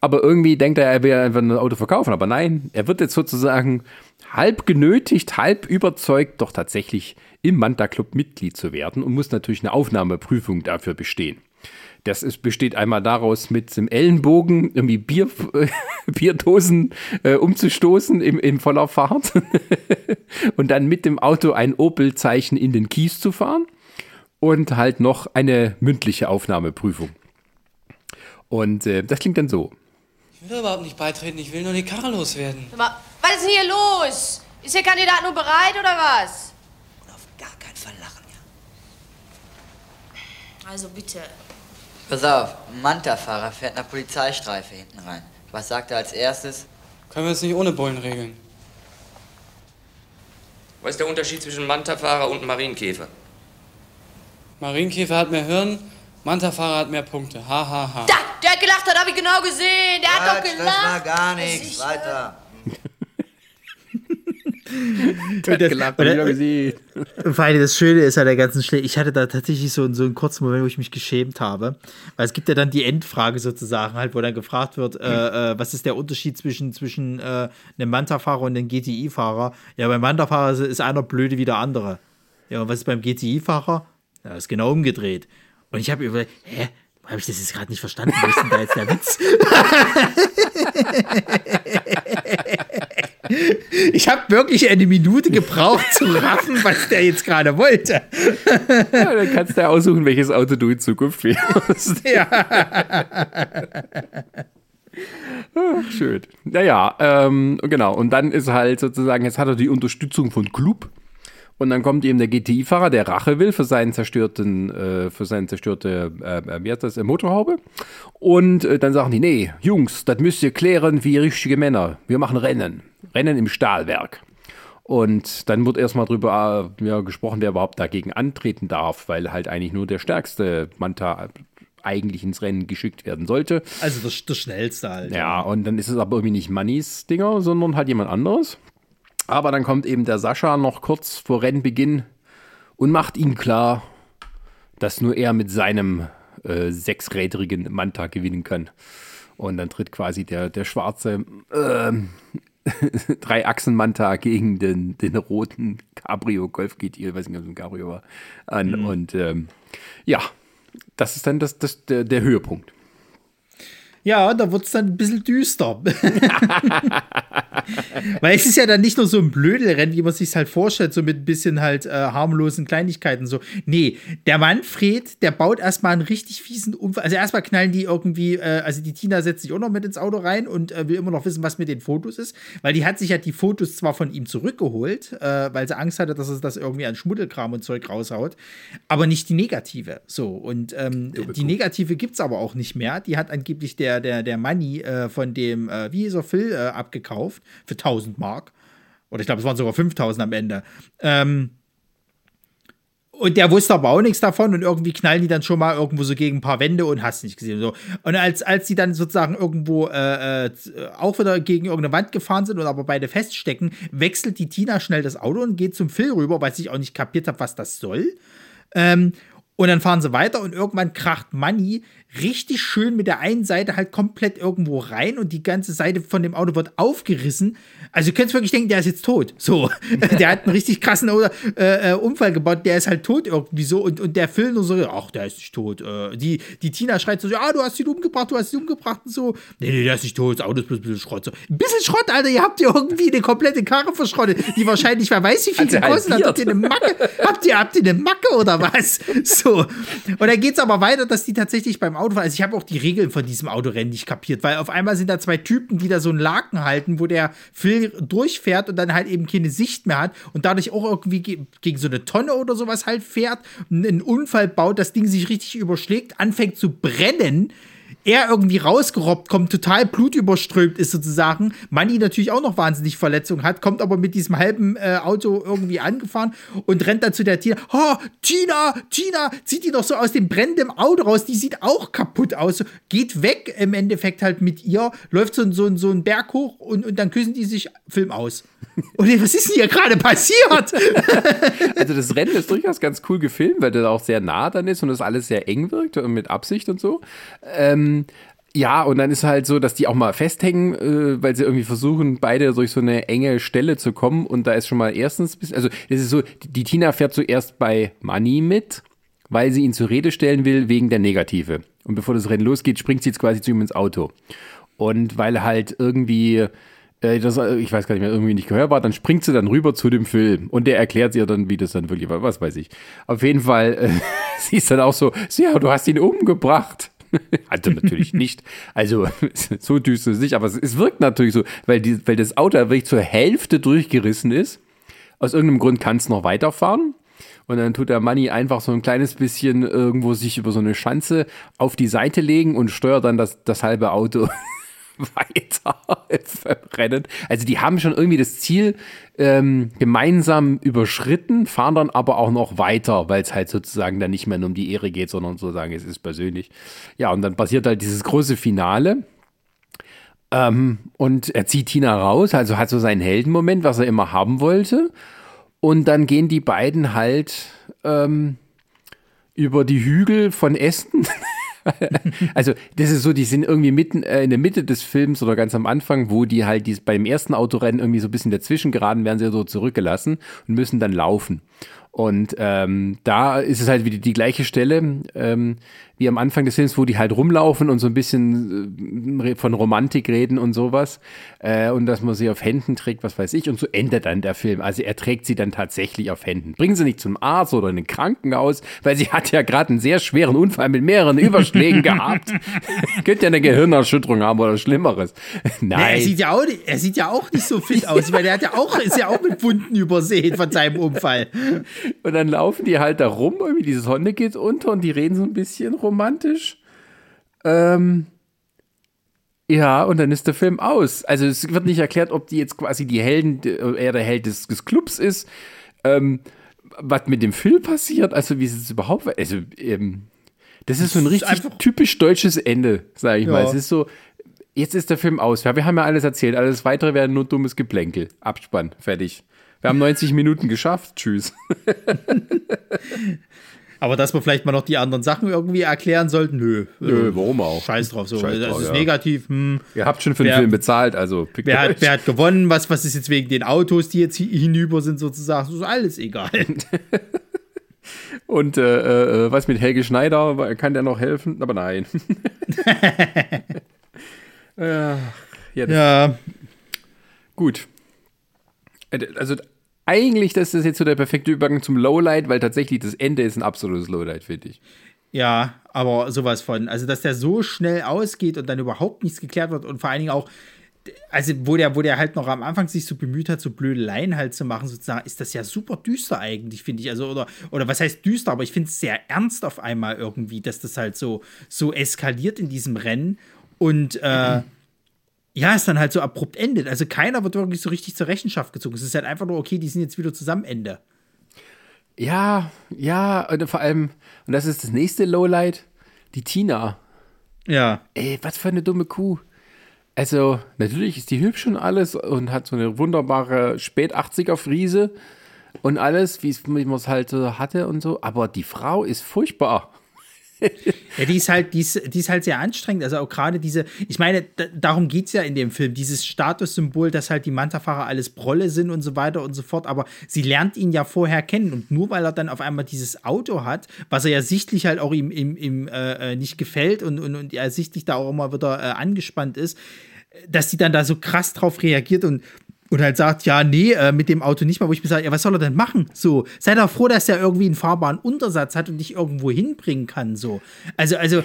aber irgendwie denkt er, er will einfach ein Auto verkaufen. Aber nein, er wird jetzt sozusagen halb genötigt, halb überzeugt, doch tatsächlich im Manta-Club Mitglied zu werden und muss natürlich eine Aufnahmeprüfung dafür bestehen. Das ist, besteht einmal daraus, mit dem Ellenbogen irgendwie Bier, Bierdosen äh, umzustoßen im, in voller Fahrt und dann mit dem Auto ein Opel-Zeichen in den Kies zu fahren und halt noch eine mündliche Aufnahmeprüfung. Und äh, das klingt dann so. Ich will überhaupt nicht beitreten, ich will nur die Karre loswerden. Aber was ist denn hier los? Ist der Kandidat nur bereit oder was? Gar kein Verlachen. Also bitte. Pass auf, ein Manta-Fahrer fährt einer Polizeistreife hinten rein. Was sagt er als erstes? Können wir es nicht ohne Bullen regeln? Was ist der Unterschied zwischen Manta-Fahrer und Marienkäfer? Marienkäfer hat mehr Hirn Manta-Fahrer hat mehr Punkte. Ha, ha, ha. Da, der hat gelacht hat, habe ich genau gesehen. Der hat doch Quatsch, das war gelacht. gar nichts. Weiter. Das- gelacht, und das- doch gesehen. Vor allem das Schöne ist ja der ganzen Schle Ich hatte da tatsächlich so, so einen kurzen Moment, wo ich mich geschämt habe. Weil es gibt ja dann die Endfrage sozusagen halt, wo dann gefragt wird, äh, äh, was ist der Unterschied zwischen, zwischen äh, einem Manta-Fahrer und einem GTI-Fahrer? Ja, beim Manta-Fahrer ist- ist einer blöde wie der andere. Ja, und was ist beim GTI-Fahrer? Ja, ist genau umgedreht. Und ich habe überlegt, hä? Habe ich das jetzt gerade nicht verstanden? Wo ist denn da jetzt der Witz? ich habe wirklich eine Minute gebraucht zu raffen, was der jetzt gerade wollte. Ja, dann kannst du ja aussuchen, welches Auto du in Zukunft fährst. Ja. Ach, schön. Naja, ähm, genau. Und dann ist halt sozusagen, jetzt hat er die Unterstützung von Club. Und dann kommt eben der GTI-Fahrer, der Rache will für seinen zerstörten, äh, für seine zerstörte, äh, äh, wie heißt das, äh, Motorhaube. Und äh, dann sagen die, nee, Jungs, das müsst ihr klären wie richtige Männer. Wir machen Rennen. Rennen im Stahlwerk. Und dann wird erstmal drüber äh, ja, gesprochen, wer überhaupt dagegen antreten darf, weil halt eigentlich nur der stärkste Manta eigentlich ins Rennen geschickt werden sollte. Also das, das Schnellste halt. Ja, und dann ist es aber irgendwie nicht Mannys Dinger, sondern halt jemand anderes. Aber dann kommt eben der Sascha noch kurz vor Rennbeginn und macht ihm klar, dass nur er mit seinem äh, sechsrädrigen Manta gewinnen kann. Und dann tritt quasi der, der schwarze ähm, Drei-Achsen-Manta gegen den, den roten Cabrio Golf GTI, ich weiß nicht, ob es ein Cabrio war, an. Mhm. Und ähm, ja, das ist dann das, das, der, der Höhepunkt. Ja, da wird es dann ein bisschen düster. Weil es ist ja dann nicht nur so ein Blödelrennen, wie man sich halt vorstellt, so mit ein bisschen halt äh, harmlosen Kleinigkeiten. So, nee, der Manfred, der baut erstmal einen richtig fiesen Unfall. Also erstmal knallen die irgendwie, äh, also die Tina setzt sich auch noch mit ins Auto rein und äh, will immer noch wissen, was mit den Fotos ist. Weil die hat sich ja die Fotos zwar von ihm zurückgeholt, äh, weil sie Angst hatte, dass es das irgendwie an Schmuddelkram und Zeug raushaut, aber nicht die negative. So, und ähm, die negative gibt es aber auch nicht mehr. Die hat angeblich der, der, der Money äh, von dem, äh, wie hieß er, Phil, äh, abgekauft für 1000 Mark. Oder ich glaube, es waren sogar 5000 am Ende. Ähm, und der wusste aber auch nichts davon und irgendwie knallen die dann schon mal irgendwo so gegen ein paar Wände und hast nicht gesehen. So. Und als, als die dann sozusagen irgendwo äh, äh, auch wieder gegen irgendeine Wand gefahren sind und aber beide feststecken, wechselt die Tina schnell das Auto und geht zum Phil rüber, weil ich auch nicht kapiert habe, was das soll. Ähm, und dann fahren sie weiter und irgendwann kracht Money richtig schön mit der einen Seite halt komplett irgendwo rein und die ganze Seite von dem Auto wird aufgerissen. Also ihr könnt wirklich denken, der ist jetzt tot. So, der hat einen richtig krassen äh, äh, Unfall gebaut, der ist halt tot irgendwie so und, und der Phil nur so, ach, der ist nicht tot. Äh, die, die Tina schreit so, ja, du hast ihn umgebracht, du hast ihn umgebracht und so. Nee, nee, der ist nicht tot, das Auto ist bloß ein bisschen Schrott. So, ein bisschen Schrott, Alter, ihr habt ja irgendwie eine komplette Karre verschrottet, die wahrscheinlich, wer weiß, wie viel sie gekostet hat. Habt ihr eine Macke? habt, ihr, habt ihr eine Macke oder was? So. Und dann geht es aber weiter, dass die tatsächlich beim Auto fahren. Also ich habe auch die Regeln von diesem Autorennen nicht kapiert, weil auf einmal sind da zwei Typen, die da so einen Laken halten, wo der Phil durchfährt und dann halt eben keine Sicht mehr hat und dadurch auch irgendwie ge gegen so eine Tonne oder sowas halt fährt, einen Unfall baut, das Ding sich richtig überschlägt, anfängt zu brennen. Er irgendwie rausgerobbt kommt, total blutüberströmt ist sozusagen. Manni natürlich auch noch wahnsinnig Verletzungen hat, kommt aber mit diesem halben äh, Auto irgendwie angefahren und rennt dann zu der Tina. Oh, Tina, Tina, zieht die doch so aus dem brennenden Auto raus. Die sieht auch kaputt aus. Geht weg im Endeffekt halt mit ihr, läuft so, so, so einen Berg hoch und, und dann küssen die sich Film aus. Und was ist denn hier gerade passiert? Also das Rennen ist durchaus ganz cool gefilmt, weil das auch sehr nah dann ist und das alles sehr eng wirkt und mit Absicht und so. Ähm, ja, und dann ist halt so, dass die auch mal festhängen, äh, weil sie irgendwie versuchen, beide durch so eine enge Stelle zu kommen. Und da ist schon mal erstens, also das ist so, die, die Tina fährt zuerst bei Money mit, weil sie ihn zur Rede stellen will wegen der Negative. Und bevor das Rennen losgeht, springt sie jetzt quasi zu ihm ins Auto. Und weil halt irgendwie äh, das, äh, ich weiß gar nicht mehr, irgendwie nicht gehört war, dann springt sie dann rüber zu dem Film und der erklärt ihr dann, wie das dann wirklich war, was weiß ich. Auf jeden Fall, äh, sie ist dann auch so, ja, du hast ihn umgebracht. Also natürlich nicht. Also so düster ist es nicht, aber es, es wirkt natürlich so, weil, die, weil das Auto wirklich zur Hälfte durchgerissen ist. Aus irgendeinem Grund kann es noch weiterfahren. Und dann tut der Manni einfach so ein kleines bisschen irgendwo sich über so eine Schanze auf die Seite legen und steuert dann das, das halbe Auto weiter rennen. Also die haben schon irgendwie das Ziel ähm, gemeinsam überschritten, fahren dann aber auch noch weiter, weil es halt sozusagen dann nicht mehr nur um die Ehre geht, sondern sozusagen es ist persönlich. Ja, und dann passiert halt dieses große Finale. Ähm, und er zieht Tina raus, also hat so seinen Heldenmoment, was er immer haben wollte. Und dann gehen die beiden halt ähm, über die Hügel von Essen. also, das ist so, die sind irgendwie mitten äh, in der Mitte des Films oder ganz am Anfang, wo die halt dies, beim ersten Autorennen irgendwie so ein bisschen dazwischen geraten, werden sie so zurückgelassen und müssen dann laufen. Und ähm, da ist es halt wieder die gleiche Stelle ähm, wie am Anfang des Films, wo die halt rumlaufen und so ein bisschen äh, von Romantik reden und sowas. Äh, und dass man sie auf Händen trägt, was weiß ich. Und so endet dann der Film. Also er trägt sie dann tatsächlich auf Händen. Bringen sie nicht zum Arzt oder in ein Krankenhaus, weil sie hat ja gerade einen sehr schweren Unfall mit mehreren Überschlägen gehabt. Könnte ja eine Gehirnerschütterung haben oder Schlimmeres. Nein. Nee, er, sieht ja auch, er sieht ja auch nicht so fit aus, weil der hat ja auch, ist ja auch mit Wunden übersehen von seinem Unfall. Und dann laufen die halt da rum, irgendwie die Sonne geht unter und die reden so ein bisschen romantisch. Ähm, ja, und dann ist der Film aus. Also es wird nicht erklärt, ob die jetzt quasi die Helden, er der Held des, des Clubs ist. Ähm, was mit dem Film passiert, also wie ist es überhaupt, also ähm, das ist so ein richtig typisch deutsches Ende, sage ich ja. mal. Es ist so, jetzt ist der Film aus. Ja, wir haben ja alles erzählt, alles weitere wäre nur dummes Geplänkel. Abspann, fertig. Wir haben 90 Minuten geschafft. Tschüss. Aber dass wir vielleicht mal noch die anderen Sachen irgendwie erklären sollten, nö. Nö, warum auch? Scheiß drauf, so. Scheiß das drauf, ist ja. negativ. Hm. Ihr habt schon für den wer, Film bezahlt, also wer hat, wer hat, gewonnen? Was, was ist jetzt wegen den Autos, die jetzt hinüber sind, sozusagen? Das ist alles egal. Und äh, äh, was mit Helge Schneider? Kann der noch helfen? Aber nein. ja, ja, ja. Gut. Äh, also eigentlich, das ist jetzt so der perfekte Übergang zum Lowlight, weil tatsächlich das Ende ist ein absolutes Lowlight, finde ich. Ja, aber sowas von. Also, dass der so schnell ausgeht und dann überhaupt nichts geklärt wird und vor allen Dingen auch, also wo der, wo der halt noch am Anfang sich so bemüht hat, so blöde Laien halt zu machen, sozusagen, ist das ja super düster eigentlich, finde ich. Also, oder, oder was heißt düster, aber ich finde es sehr ernst auf einmal irgendwie, dass das halt so, so eskaliert in diesem Rennen. Und äh, mhm ja, es dann halt so abrupt endet. Also keiner wird wirklich so richtig zur Rechenschaft gezogen. Es ist halt einfach nur, okay, die sind jetzt wieder zusammen, Ende. Ja, ja, und vor allem, und das ist das nächste Lowlight, die Tina. Ja. Ey, was für eine dumme Kuh. Also, natürlich ist die hübsch und alles und hat so eine wunderbare Spät-80er-Friese und alles, wie man es halt so hatte und so, aber die Frau ist furchtbar. ja, die ist halt, die ist, die ist halt sehr anstrengend. Also auch gerade diese, ich meine, darum geht es ja in dem Film, dieses Statussymbol, dass halt die Manta-Fahrer alles Brolle sind und so weiter und so fort. Aber sie lernt ihn ja vorher kennen und nur weil er dann auf einmal dieses Auto hat, was er ja sichtlich halt auch ihm, ihm, ihm äh, äh nicht gefällt und, und, und er sichtlich da auch immer wieder äh, angespannt ist, dass sie dann da so krass drauf reagiert und und halt sagt, ja, nee, äh, mit dem Auto nicht mal, wo ich mir sage, ja, was soll er denn machen? So, sei doch froh, dass er irgendwie einen fahrbaren Untersatz hat und dich irgendwo hinbringen kann, so. Also, also,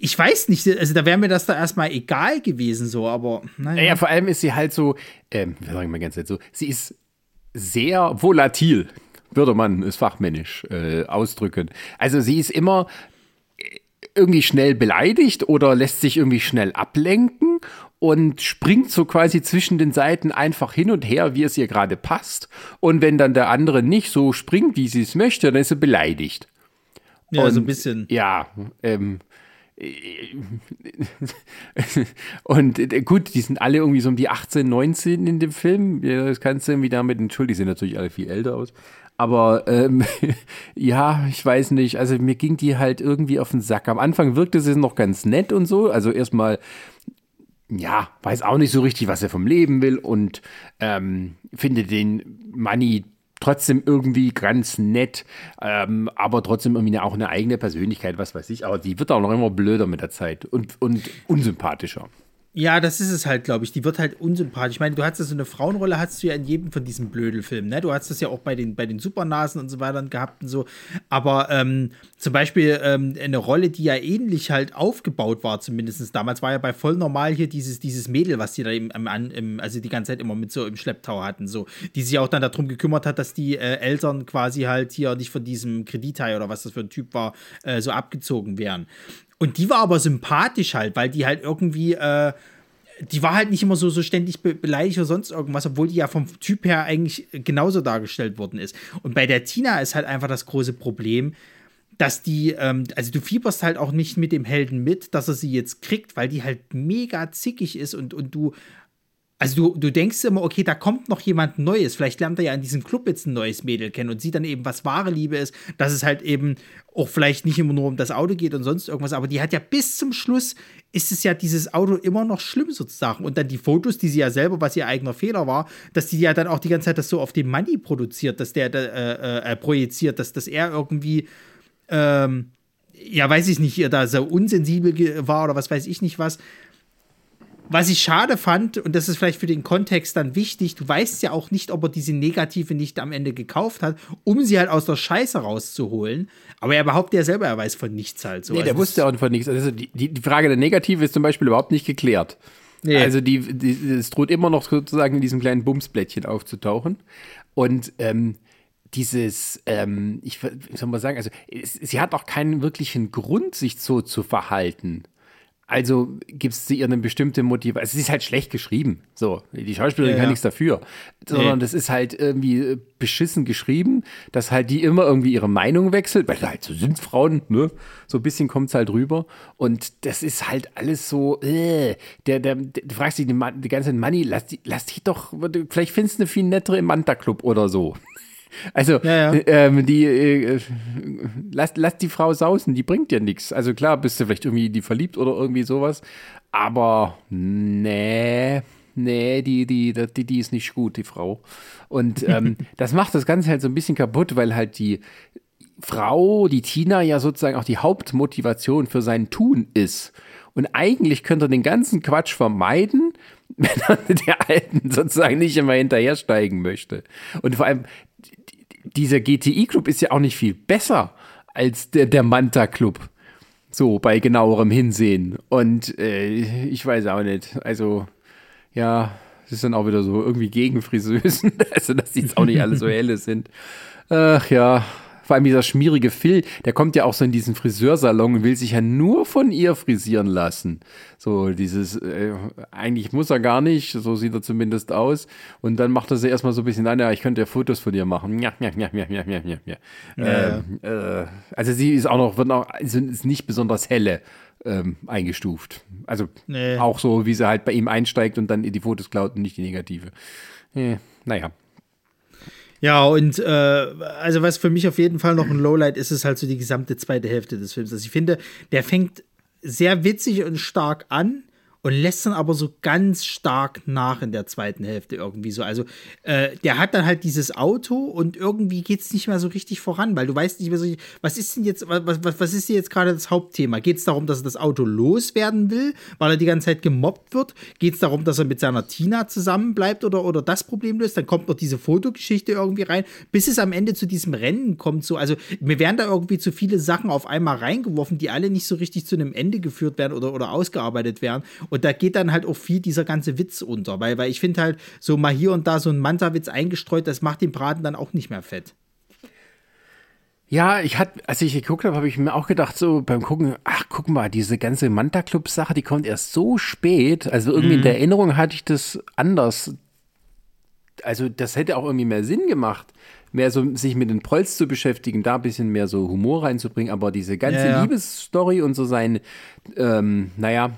ich weiß nicht, also da wäre mir das da erstmal egal gewesen, so, aber naja. Ja, vor allem ist sie halt so, ähm, wir sagen mal ganz nett so, sie ist sehr volatil, würde man es fachmännisch äh, ausdrücken. Also sie ist immer irgendwie schnell beleidigt oder lässt sich irgendwie schnell ablenken und springt so quasi zwischen den Seiten einfach hin und her, wie es ihr gerade passt. Und wenn dann der andere nicht so springt, wie sie es möchte, dann ist sie beleidigt. Ja, und, so ein bisschen. Ja, ähm, und äh, gut, die sind alle irgendwie so um die 18, 19 in dem Film. Das kannst du irgendwie damit entschuldigen, die sehen natürlich alle viel älter aus. Aber ähm, ja, ich weiß nicht. Also mir ging die halt irgendwie auf den Sack. Am Anfang wirkte sie noch ganz nett und so. Also erstmal ja, weiß auch nicht so richtig, was er vom Leben will und ähm, finde den Money trotzdem irgendwie ganz nett, ähm, aber trotzdem irgendwie auch eine eigene Persönlichkeit, was weiß ich. Aber die wird auch noch immer blöder mit der Zeit und, und unsympathischer. Ja, das ist es halt, glaube ich. Die wird halt unsympathisch. Ich meine, du hast ja so eine Frauenrolle, hast du ja in jedem von diesen Blödelfilmen, ne? Du hast das ja auch bei den, bei den Supernasen und so weiter gehabt und so. Aber ähm, zum Beispiel ähm, eine Rolle, die ja ähnlich halt aufgebaut war, zumindest damals, war ja bei voll normal hier dieses, dieses Mädel, was die da im, im, im, also die ganze Zeit immer mit so im Schlepptau hatten, so, die sich auch dann darum gekümmert hat, dass die äh, Eltern quasi halt hier nicht von diesem Kredithai oder was das für ein Typ war, äh, so abgezogen wären. Und die war aber sympathisch halt, weil die halt irgendwie, äh, die war halt nicht immer so, so ständig be beleidigt oder sonst irgendwas, obwohl die ja vom Typ her eigentlich genauso dargestellt worden ist. Und bei der Tina ist halt einfach das große Problem, dass die, ähm, also du fieberst halt auch nicht mit dem Helden mit, dass er sie jetzt kriegt, weil die halt mega zickig ist und, und du also du, du denkst immer, okay, da kommt noch jemand Neues. Vielleicht lernt er ja in diesem Club jetzt ein neues Mädel kennen und sieht dann eben, was wahre Liebe ist, dass es halt eben auch vielleicht nicht immer nur um das Auto geht und sonst irgendwas. Aber die hat ja bis zum Schluss, ist es ja dieses Auto immer noch schlimm sozusagen. Und dann die Fotos, die sie ja selber, was ihr eigener Fehler war, dass die ja dann auch die ganze Zeit das so auf den Money produziert, dass der äh, äh, projiziert, dass, dass er irgendwie, ähm, ja, weiß ich nicht, ihr da so unsensibel war oder was weiß ich nicht was. Was ich schade fand, und das ist vielleicht für den Kontext dann wichtig, du weißt ja auch nicht, ob er diese Negative nicht am Ende gekauft hat, um sie halt aus der Scheiße rauszuholen. Aber er behauptet ja selber, er weiß von nichts halt so. Nee, der also wusste auch von nichts. Also die, die Frage der Negative ist zum Beispiel überhaupt nicht geklärt. Nee. Also die, die, es droht immer noch sozusagen in diesem kleinen Bumsblättchen aufzutauchen. Und ähm, dieses, ähm, ich, ich soll mal sagen, also es, sie hat auch keinen wirklichen Grund, sich so zu verhalten. Also gibt es ihr eine bestimmte Motivation. Also, es ist halt schlecht geschrieben. So, die Schauspielerin ja, kann ja. nichts dafür. Sondern nee. das ist halt irgendwie äh, beschissen geschrieben, dass halt die immer irgendwie ihre Meinung wechselt, weil halt so sind Frauen, ne? So ein bisschen kommt es halt rüber. Und das ist halt alles so, äh, der, der, der, du fragst dich die, die ganze Money, lass, die, lass dich doch, vielleicht findest du eine viel nettere im Manta-Club oder so. Also, ja, ja. Ähm, die, äh, lass, lass die Frau sausen, die bringt dir nichts. Also klar, bist du vielleicht irgendwie die verliebt oder irgendwie sowas, aber nee, nee, die, die, die, die ist nicht gut, die Frau. Und ähm, das macht das Ganze halt so ein bisschen kaputt, weil halt die Frau, die Tina, ja sozusagen auch die Hauptmotivation für sein Tun ist. Und eigentlich könnte er den ganzen Quatsch vermeiden, wenn er der Alten sozusagen nicht immer hinterhersteigen möchte. Und vor allem, dieser GTI-Club ist ja auch nicht viel besser als der, der Manta-Club. So, bei genauerem Hinsehen. Und äh, ich weiß auch nicht. Also, ja, es ist dann auch wieder so irgendwie gegen Friseusen. Also, dass die jetzt auch nicht alle so helle sind. Ach ja, vor allem dieser schmierige Phil, der kommt ja auch so in diesen Friseursalon und will sich ja nur von ihr frisieren lassen. So dieses, äh, eigentlich muss er gar nicht, so sieht er zumindest aus. Und dann macht er sie erstmal so ein bisschen an, ja, ich könnte ja Fotos von dir machen. Ja, ja, ja, ja, ja, ja, ja. ja. Ähm, äh, also sie ist auch noch, wird auch, ist nicht besonders helle. Ähm, eingestuft. Also nee. auch so, wie sie halt bei ihm einsteigt und dann die Fotos klaut und nicht die negative. Äh, naja, ja, und äh, also was für mich auf jeden Fall noch ein Lowlight ist, ist halt so die gesamte zweite Hälfte des Films. Also ich finde, der fängt sehr witzig und stark an und lässt dann aber so ganz stark nach in der zweiten Hälfte irgendwie so. Also äh, der hat dann halt dieses Auto und irgendwie geht es nicht mehr so richtig voran, weil du weißt nicht mehr so, was ist denn jetzt, was, was, was ist denn jetzt gerade das Hauptthema? Geht es darum, dass er das Auto loswerden will, weil er die ganze Zeit gemobbt wird? Geht es darum, dass er mit seiner Tina zusammenbleibt oder, oder das Problem löst? Dann kommt noch diese Fotogeschichte irgendwie rein, bis es am Ende zu diesem Rennen kommt. So, also mir werden da irgendwie zu viele Sachen auf einmal reingeworfen, die alle nicht so richtig zu einem Ende geführt werden oder, oder ausgearbeitet werden. Und da geht dann halt auch viel dieser ganze Witz unter, weil, weil ich finde halt so mal hier und da so ein Manta-Witz eingestreut, das macht den Braten dann auch nicht mehr fett. Ja, ich hatte, als ich geguckt habe, habe ich mir auch gedacht, so beim Gucken, ach, guck mal, diese ganze Manta-Club-Sache, die kommt erst so spät. Also irgendwie mhm. in der Erinnerung hatte ich das anders. Also, das hätte auch irgendwie mehr Sinn gemacht, mehr so sich mit den Prolls zu beschäftigen, da ein bisschen mehr so Humor reinzubringen, aber diese ganze ja, ja. Liebesstory und so sein, ähm, naja,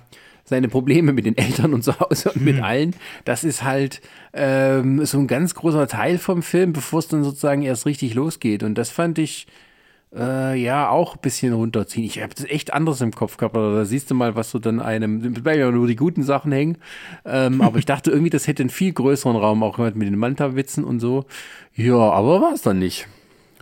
seine Probleme mit den Eltern und zu Hause und mit mhm. allen. Das ist halt ähm, so ein ganz großer Teil vom Film, bevor es dann sozusagen erst richtig losgeht. Und das fand ich äh, ja auch ein bisschen runterziehen. Ich habe das echt anders im Kopf gehabt. Da siehst du mal, was so dann einem, bleiben ja nur die guten Sachen hängen. Ähm, aber ich dachte irgendwie, das hätte einen viel größeren Raum, auch mit den Manta-Witzen und so. Ja, aber war es dann nicht.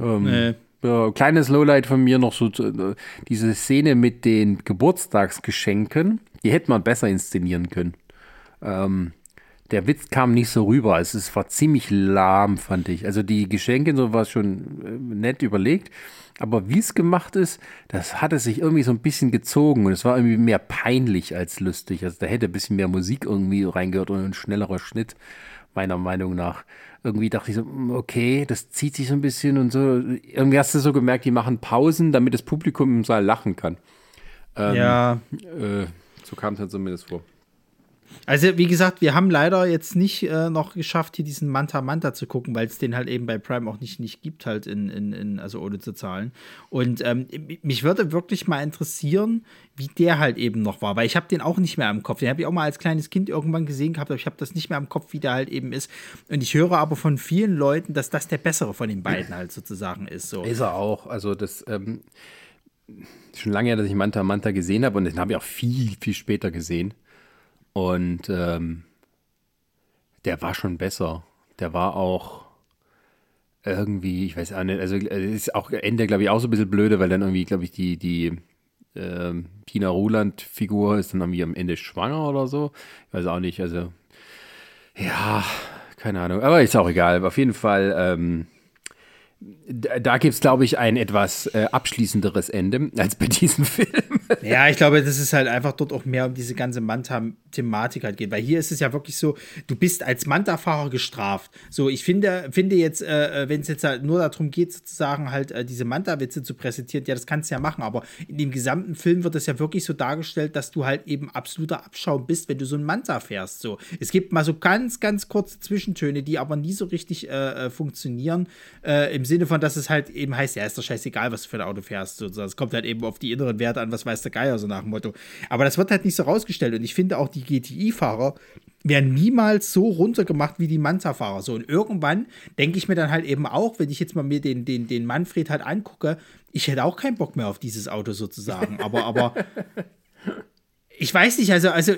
Ähm, nee. Ja, kleines Lowlight von mir noch so äh, diese Szene mit den Geburtstagsgeschenken. Die hätte man besser inszenieren können. Ähm, der Witz kam nicht so rüber. Es, es war ziemlich lahm, fand ich. Also die Geschenke so war schon äh, nett überlegt. Aber wie es gemacht ist, das hatte sich irgendwie so ein bisschen gezogen und es war irgendwie mehr peinlich als lustig. Also da hätte ein bisschen mehr Musik irgendwie reingehört und ein schnellerer Schnitt, meiner Meinung nach. Irgendwie dachte ich so, hm, okay, das zieht sich so ein bisschen und so. Irgendwie hast du so gemerkt, die machen Pausen, damit das Publikum im Saal lachen kann. Ähm, ja. Äh, so kam es dann zumindest vor. Also, wie gesagt, wir haben leider jetzt nicht äh, noch geschafft, hier diesen Manta Manta zu gucken, weil es den halt eben bei Prime auch nicht, nicht gibt, halt in, in, in also ohne zu zahlen. Und ähm, mich würde wirklich mal interessieren, wie der halt eben noch war, weil ich habe den auch nicht mehr im Kopf. Den habe ich auch mal als kleines Kind irgendwann gesehen gehabt, aber ich habe das nicht mehr im Kopf, wie der halt eben ist. Und ich höre aber von vielen Leuten, dass das der bessere von den beiden halt sozusagen ist. So. Ist er auch. Also das ähm, schon lange her, dass ich Manta Manta gesehen habe und den habe ich auch viel, viel später gesehen. Und ähm, der war schon besser. Der war auch irgendwie, ich weiß auch nicht, also äh, ist auch Ende, glaube ich, auch so ein bisschen blöde, weil dann irgendwie, glaube ich, die, die ähm, Tina Ruland-Figur ist dann irgendwie am Ende schwanger oder so. Ich weiß auch nicht, also ja, keine Ahnung, aber ist auch egal. Auf jeden Fall, ähm, da, gibt es, glaube ich, ein etwas äh, abschließenderes Ende als bei diesem Film. Ja, ich glaube, das ist halt einfach dort auch mehr um diese ganze Manta-Thematik halt geht. Weil hier ist es ja wirklich so, du bist als Manta-Fahrer gestraft. So, ich finde, finde jetzt, äh, wenn es jetzt halt nur darum geht, sozusagen halt äh, diese Manta-Witze zu präsentieren, ja, das kannst du ja machen. Aber in dem gesamten Film wird das ja wirklich so dargestellt, dass du halt eben absoluter Abschaum bist, wenn du so ein Manta fährst. So, es gibt mal so ganz, ganz kurze Zwischentöne, die aber nie so richtig äh, funktionieren. Äh, Im Sinne von, dass es halt eben heißt, ja, ist doch scheißegal, was du für ein Auto fährst. Es kommt halt eben auf die inneren Werte an, was weiß der Geier, so nach dem Motto. Aber das wird halt nicht so rausgestellt. Und ich finde auch, die GTI-Fahrer werden niemals so runtergemacht wie die Manta-Fahrer. So, und irgendwann denke ich mir dann halt eben auch, wenn ich jetzt mal mir den, den, den Manfred halt angucke, ich hätte auch keinen Bock mehr auf dieses Auto sozusagen. Aber, aber ich weiß nicht, also, also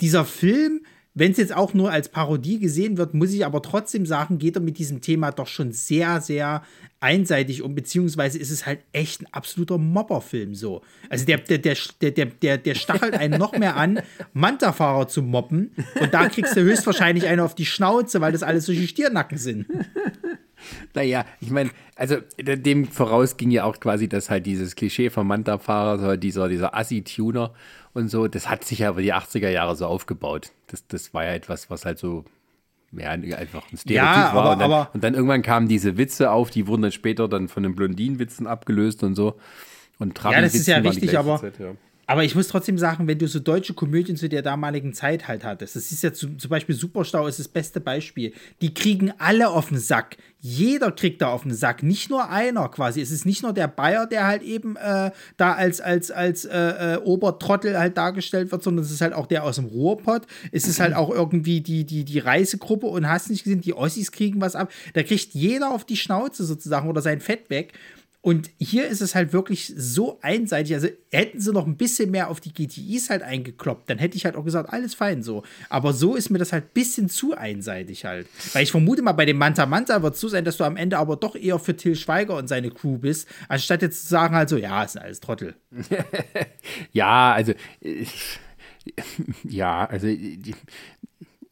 dieser Film wenn es jetzt auch nur als Parodie gesehen wird, muss ich aber trotzdem sagen, geht er mit diesem Thema doch schon sehr, sehr einseitig um, beziehungsweise ist es halt echt ein absoluter Mobberfilm so. Also der, der, der, der, der, der stachelt einen noch mehr an, Manta-Fahrer zu mobben und da kriegst du höchstwahrscheinlich einen auf die Schnauze, weil das alles solche Stiernacken sind. Naja, ich meine, also dem voraus ging ja auch quasi, dass halt dieses Klischee vom Manta-Fahrer, so dieser, dieser Assi-Tuner und so, das hat sich ja über die 80er Jahre so aufgebaut. Das, das war ja etwas, was halt so ja, einfach ein Stereotyp ja, war. Aber, und, dann, aber, und dann irgendwann kamen diese Witze auf, die wurden dann später dann von den Blondinenwitzen abgelöst und so. Und ja, das ist ja richtig, aber, Zeit, ja. Aber ich muss trotzdem sagen, wenn du so deutsche Komödien zu der damaligen Zeit halt hattest, das ist ja zu, zum Beispiel Superstau ist das beste Beispiel. Die kriegen alle auf den Sack. Jeder kriegt da auf den Sack, nicht nur einer quasi. Es ist nicht nur der Bayer, der halt eben äh, da als, als, als äh, äh, Obertrottel halt dargestellt wird, sondern es ist halt auch der aus dem Ruhrpott. Es ist halt auch irgendwie die, die, die Reisegruppe und hast nicht gesehen, die Ossis kriegen was ab. Da kriegt jeder auf die Schnauze sozusagen oder sein Fett weg. Und hier ist es halt wirklich so einseitig. Also hätten sie noch ein bisschen mehr auf die GTIs halt eingekloppt, dann hätte ich halt auch gesagt, alles fein so. Aber so ist mir das halt ein bisschen zu einseitig halt. Weil ich vermute mal, bei dem Manta Manta wird es so sein, dass du am Ende aber doch eher für Till Schweiger und seine Crew bist, anstatt jetzt zu sagen halt so, ja, sind alles Trottel. ja, also. Ja, also die,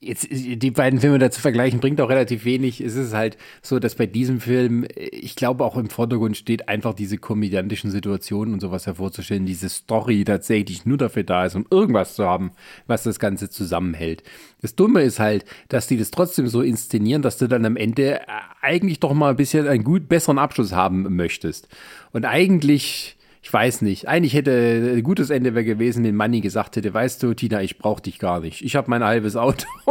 Jetzt, die beiden Filme dazu vergleichen, bringt auch relativ wenig. Es ist halt so, dass bei diesem Film, ich glaube, auch im Vordergrund steht, einfach diese komödiantischen Situationen und sowas hervorzustellen, diese Story tatsächlich nur dafür da ist, um irgendwas zu haben, was das Ganze zusammenhält. Das Dumme ist halt, dass die das trotzdem so inszenieren, dass du dann am Ende eigentlich doch mal ein bisschen einen gut, besseren Abschluss haben möchtest. Und eigentlich ich weiß nicht. Eigentlich hätte ein gutes Ende wäre gewesen, wenn Manni gesagt hätte, weißt du, Tina, ich brauche dich gar nicht. Ich habe mein halbes Auto.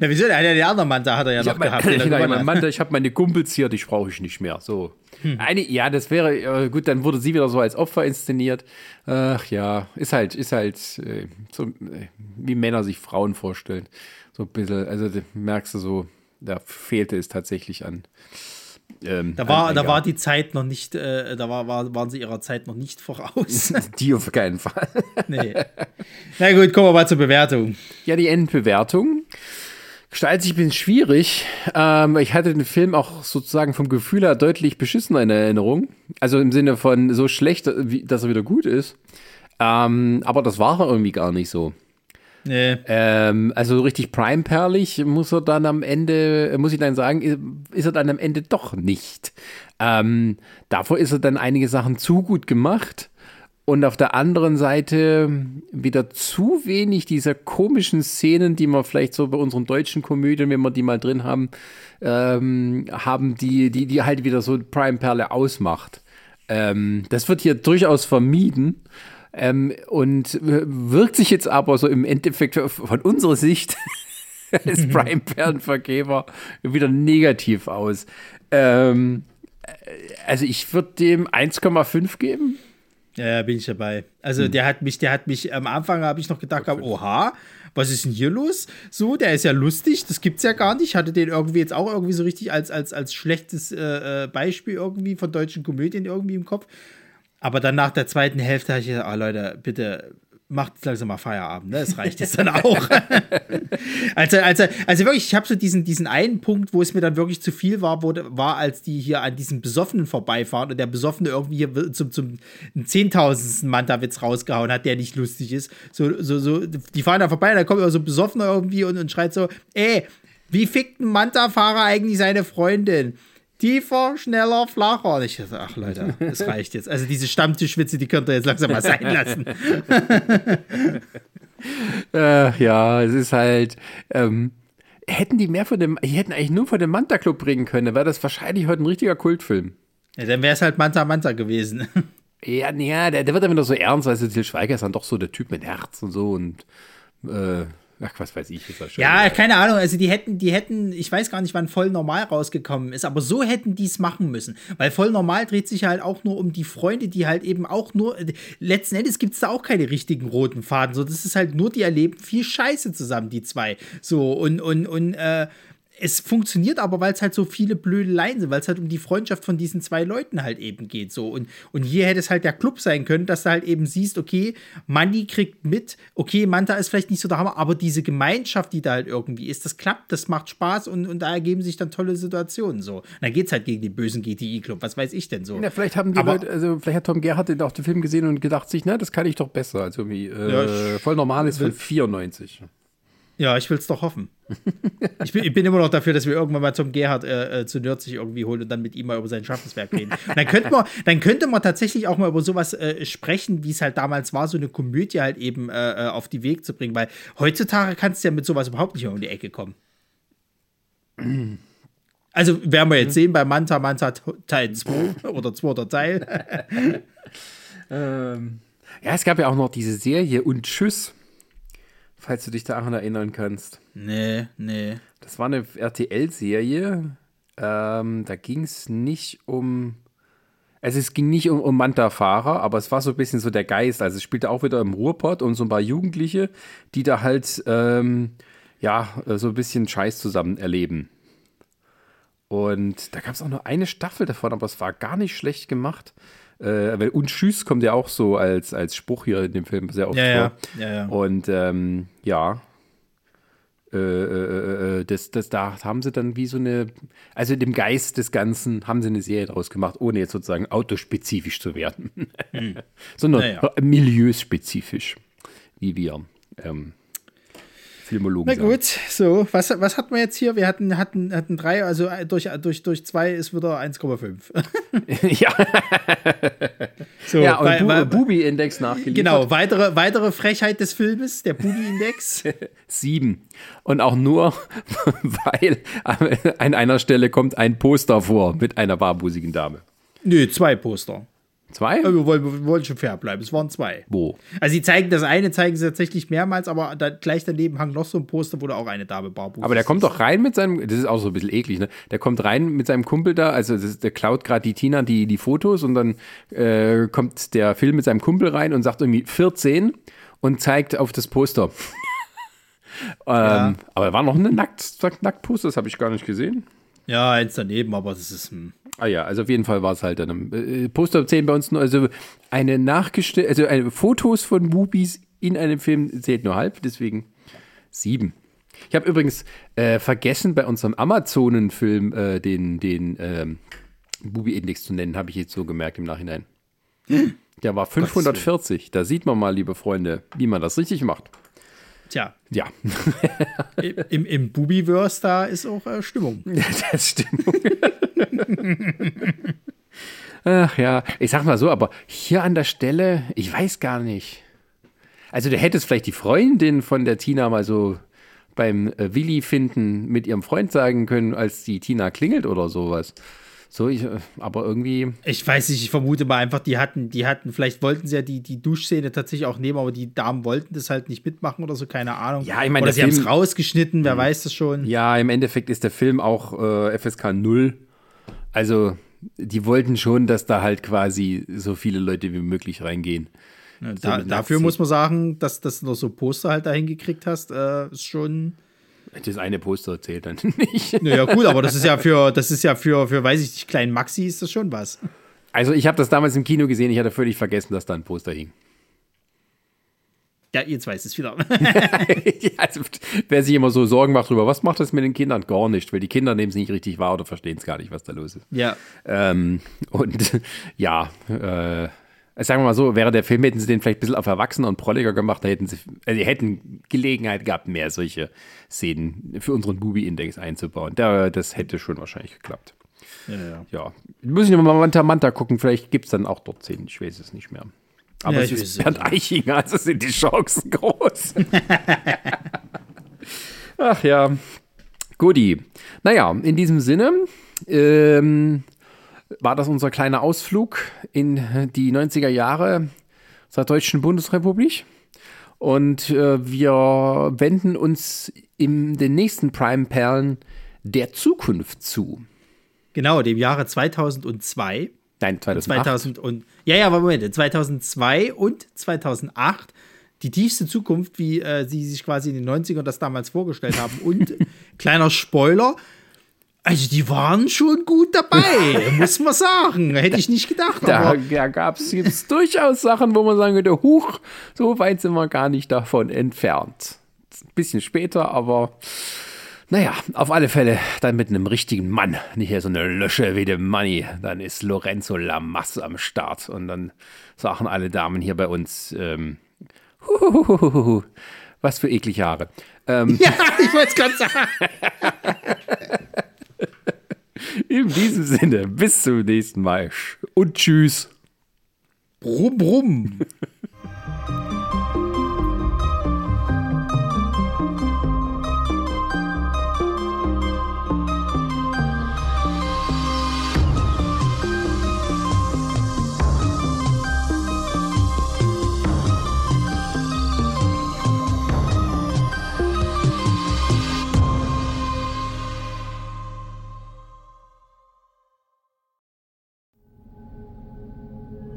Na, wieso? Der, der andere Mann, da hat er ja ich noch gehabt. Mein, Tina, mein Mann, ich habe meine Kumpels hier, dich brauche ich nicht mehr. So. Hm. Eine, ja, das wäre, äh, gut, dann wurde sie wieder so als Opfer inszeniert. Ach ja, ist halt, ist halt äh, so, äh, wie Männer sich Frauen vorstellen. So ein bisschen, also merkst du so, da fehlte es tatsächlich an ähm, da, war, da war die Zeit noch nicht, äh, da war, war, waren sie ihrer Zeit noch nicht voraus. die auf keinen Fall. nee. Na gut, kommen wir mal zur Bewertung. Ja, die Endbewertung gestaltet sich ein bisschen schwierig. Ähm, ich hatte den Film auch sozusagen vom Gefühl her deutlich beschissener in Erinnerung. Also im Sinne von so schlecht, dass er wieder gut ist. Ähm, aber das war er irgendwie gar nicht so. Nee. Ähm, also richtig prime-perlig muss er dann am Ende, muss ich dann sagen, ist er dann am Ende doch nicht. Ähm, davor ist er dann einige Sachen zu gut gemacht. Und auf der anderen Seite wieder zu wenig dieser komischen Szenen, die wir vielleicht so bei unseren deutschen Komödien, wenn wir die mal drin haben, ähm, haben, die, die, die halt wieder so Prime Perle ausmacht. Ähm, das wird hier durchaus vermieden. Ähm, und wirkt sich jetzt aber so im Endeffekt von unserer Sicht als Prime-Perlenvergeber wieder negativ aus. Ähm, also ich würde dem 1,5 geben. Ja, bin ich dabei. Also Hm. der hat mich, der hat mich, am Anfang habe ich noch gedacht, oha, was ist denn hier los? So, der ist ja lustig, das gibt's ja gar nicht. Ich hatte den irgendwie jetzt auch irgendwie so richtig als, als, als schlechtes äh, äh, Beispiel irgendwie von deutschen Komödien irgendwie im Kopf. Aber dann nach der zweiten Hälfte habe ich gesagt, ah Leute, bitte macht langsam mal Feierabend, ne? Das reicht jetzt dann auch. also, also, also wirklich, ich habe so diesen, diesen einen Punkt, wo es mir dann wirklich zu viel war, wo, war, als die hier an diesem Besoffenen vorbeifahren und der Besoffene irgendwie hier zum, zum zehntausendsten Manta-Witz rausgehauen hat, der nicht lustig ist. So, so, so, die fahren da vorbei und da kommt immer so ein Besoffener irgendwie und, und schreit so, ey, wie fickt ein Manta-Fahrer eigentlich seine Freundin? Tiefer, schneller, flacher. Und ich dachte, ach Leute, das reicht jetzt. Also diese Stammtischwitze, die könnt ihr jetzt langsam mal sein lassen. Äh, ja, es ist halt. Ähm, hätten die mehr von dem, die hätten eigentlich nur von dem Manta Club bringen können, dann wäre das wahrscheinlich heute ein richtiger Kultfilm. Ja, dann wäre es halt Manta Manta gewesen. Ja, ja, der, der wird dann wieder so ernst, weil Til Schweiger ist dann doch so der Typ mit Herz und so und äh, ach, was weiß ich, ist das schon. Ja, keine Ahnung. Also die hätten, die hätten, ich weiß gar nicht, wann voll normal rausgekommen ist, aber so hätten die es machen müssen. Weil voll normal dreht sich halt auch nur um die Freunde, die halt eben auch nur. Letzten Endes gibt es da auch keine richtigen roten Faden. So, das ist halt nur, die erleben viel Scheiße zusammen, die zwei. So, und, und, und, äh, es funktioniert aber, weil es halt so viele Blödeleien sind, weil es halt um die Freundschaft von diesen zwei Leuten halt eben geht. So. Und, und hier hätte es halt der Club sein können, dass du halt eben siehst, okay, Mandy kriegt mit, okay, Manta ist vielleicht nicht so der Hammer, aber diese Gemeinschaft, die da halt irgendwie ist, das klappt, das macht Spaß und, und da ergeben sich dann tolle Situationen. So. Und dann geht es halt gegen den bösen GTI-Club, was weiß ich denn so. Ja, vielleicht haben die Aber- Leute, also vielleicht hat Tom Gerhardt den auch den Film gesehen und gedacht sich, na, das kann ich doch besser. Also irgendwie äh, Ja, voll normal ist von 94. Ja, ich will es doch hoffen. ich, bin, ich bin immer noch dafür, dass wir irgendwann mal Tom Gerhardt äh, äh, zu Nürzig irgendwie holen und dann mit ihm mal über sein Schaffenswerk reden. Dann könnte man, dann könnte man tatsächlich auch mal über sowas äh, sprechen, wie es halt damals war, so eine Komödie halt eben äh, äh, auf die Weg zu bringen, weil heutzutage kannst du ja mit sowas überhaupt nicht mehr um die Ecke kommen. Also werden wir jetzt sehen bei Manta Manta Teil 2 oder zweiter Teil. Ähm, ja, es gab ja auch noch diese Serie und Tschüss, falls du dich daran erinnern kannst. Nee, nee. Das war eine RTL-Serie. Ähm, da ging es nicht um. Also es ging nicht um, um Manta-Fahrer, aber es war so ein bisschen so der Geist. Also es spielte auch wieder im Ruhrpott und so ein paar Jugendliche, die da halt ähm, ja so ein bisschen Scheiß zusammen erleben. Und da gab es auch nur eine Staffel davon, aber es war gar nicht schlecht gemacht. Äh, weil und Tschüss kommt ja auch so als, als Spruch hier in dem Film sehr oft Ja, ja. vor. Ja, ja. Und ähm, ja, äh, äh, äh, das, das, da haben sie dann wie so eine, also in dem Geist des Ganzen haben sie eine Serie draus gemacht, ohne jetzt sozusagen autospezifisch zu werden, Hm. sondern Naja. milieuspezifisch, wie wir ähm, Filmologen Na gut, so, was, was hatten wir jetzt hier? Wir hatten, hatten, hatten drei, also äh, durch, durch, durch zwei ist wieder 1,5. ja. So, ja, und Bu Bubi-Index nachgeliefert. Genau, weitere, weitere Frechheit des Filmes, der Bubi-Index. Sieben. Und auch nur, weil an einer Stelle kommt ein Poster vor mit einer barbusigen Dame. Nö, zwei Poster. Zwei? Wir wollen, wir wollen schon fair bleiben. Es waren zwei. Wo? Also sie zeigen das eine, zeigen sie tatsächlich mehrmals, aber da, gleich daneben hangt noch so ein Poster, wo da auch eine Dame barfuß Aber der kommt doch rein mit seinem, das ist auch so ein bisschen eklig, ne? Der kommt rein mit seinem Kumpel da, also ist, der klaut gerade die Tina die, die Fotos und dann äh, kommt der Film mit seinem Kumpel rein und sagt irgendwie 14 und zeigt auf das Poster. ähm, Aber da war noch eine Nackt, Nacktposter, das habe ich gar nicht gesehen. Ja, eins daneben, aber das ist. Hm. Ah ja, also auf jeden Fall war es halt dann. Äh, Poster zählen bei uns nur, also eine nachgestellte, also eine, Fotos von Bubis in einem Film zählt nur halb, deswegen sieben. Ich habe übrigens äh, vergessen, bei unserem Amazonen-Film äh, den, den ähm, Bubi-Index zu nennen, habe ich jetzt so gemerkt im Nachhinein. Der war 540. Da sieht man mal, liebe Freunde, wie man das richtig macht. Tja. Ja. Im, im, Bubiverse da ist auch äh, Stimmung. das Stimmung. Ach ja, ich sag mal so, aber hier an der Stelle, ich weiß gar nicht. Also du hättest vielleicht die Freundin von der Tina mal so beim äh, Willi finden mit ihrem Freund sagen können, als die Tina klingelt oder sowas. So, ich, äh, aber irgendwie. Ich weiß nicht, ich vermute mal einfach, die hatten, die hatten, vielleicht wollten sie ja die, die Duschszene tatsächlich auch nehmen, aber die Damen wollten das halt nicht mitmachen oder so, keine Ahnung. Ja, ich meine, oder der sie haben es rausgeschnitten, wer Mhm. weiß das schon. Ja, im Endeffekt ist der Film auch äh, FSK 0. Also, die wollten schon, dass da halt quasi so viele Leute wie möglich reingehen. Ja, da, dafür muss man sagen, dass dass du noch so Poster halt dahin gekriegt hast, äh, ist schon. Das eine Poster zählt dann nicht. Naja, gut, aber das ist ja für, das ist ja für, für, weiß ich nicht, kleinen Maxi ist das schon was. Also, ich habe das damals im Kino gesehen, ich hatte völlig vergessen, dass da ein Poster hing. Ja, jetzt weiß es wieder. Ja, also, wer sich immer so Sorgen macht darüber, was macht das mit den Kindern? Gar nicht, weil die Kinder nehmen es nicht richtig wahr oder verstehen es gar nicht, was da los ist. Ja. Ähm, und ja, äh, sagen wir mal so, wäre der Film, hätten sie den vielleicht ein bisschen auf Erwachsener und prolliger gemacht, da hätten sie, also hätten Gelegenheit gehabt, mehr solche Szenen für unseren Bubi-Index einzubauen. Da, das hätte schon wahrscheinlich geklappt. Ja, ja. Ja, wir müssen ja mal Manta Manta gucken, vielleicht gibt es dann auch dort Szenen, ich weiß es nicht mehr. Aber Ja, es ich ist Bernd Eichinger, also sind die Chancen groß. Ach ja, Guti. Naja, in diesem Sinne ähm, war das unser kleiner Ausflug in die 90er Jahre zur Deutschen Bundesrepublik. Und äh, wir wenden uns in den nächsten Prime-Perlen der Zukunft zu. Genau, dem Jahre 2002. Nein, 2008. 2000 und, ja, ja, aber Moment, 2002 und 2008. Die tiefste Zukunft, wie äh, sie sich quasi in den 90ern das damals vorgestellt haben. Und kleiner Spoiler, also die waren schon gut dabei, muss man sagen. Hätte ich nicht gedacht. Da, da gab es durchaus Sachen, wo man sagen könnte, huch, so weit sind wir gar nicht davon entfernt. Ein bisschen später, aber naja, auf alle Fälle dann mit einem richtigen Mann, nicht hier so eine Lösche wie dem Money. Dann ist Lorenzo Lamas am Start und dann sagen alle Damen hier bei uns, ähm, huhuhuhuhu, was für eklige Haare. Ähm, ja, ich wollte es gerade sagen. In diesem Sinne, bis zum nächsten Mal und tschüss. Brumm, brumm.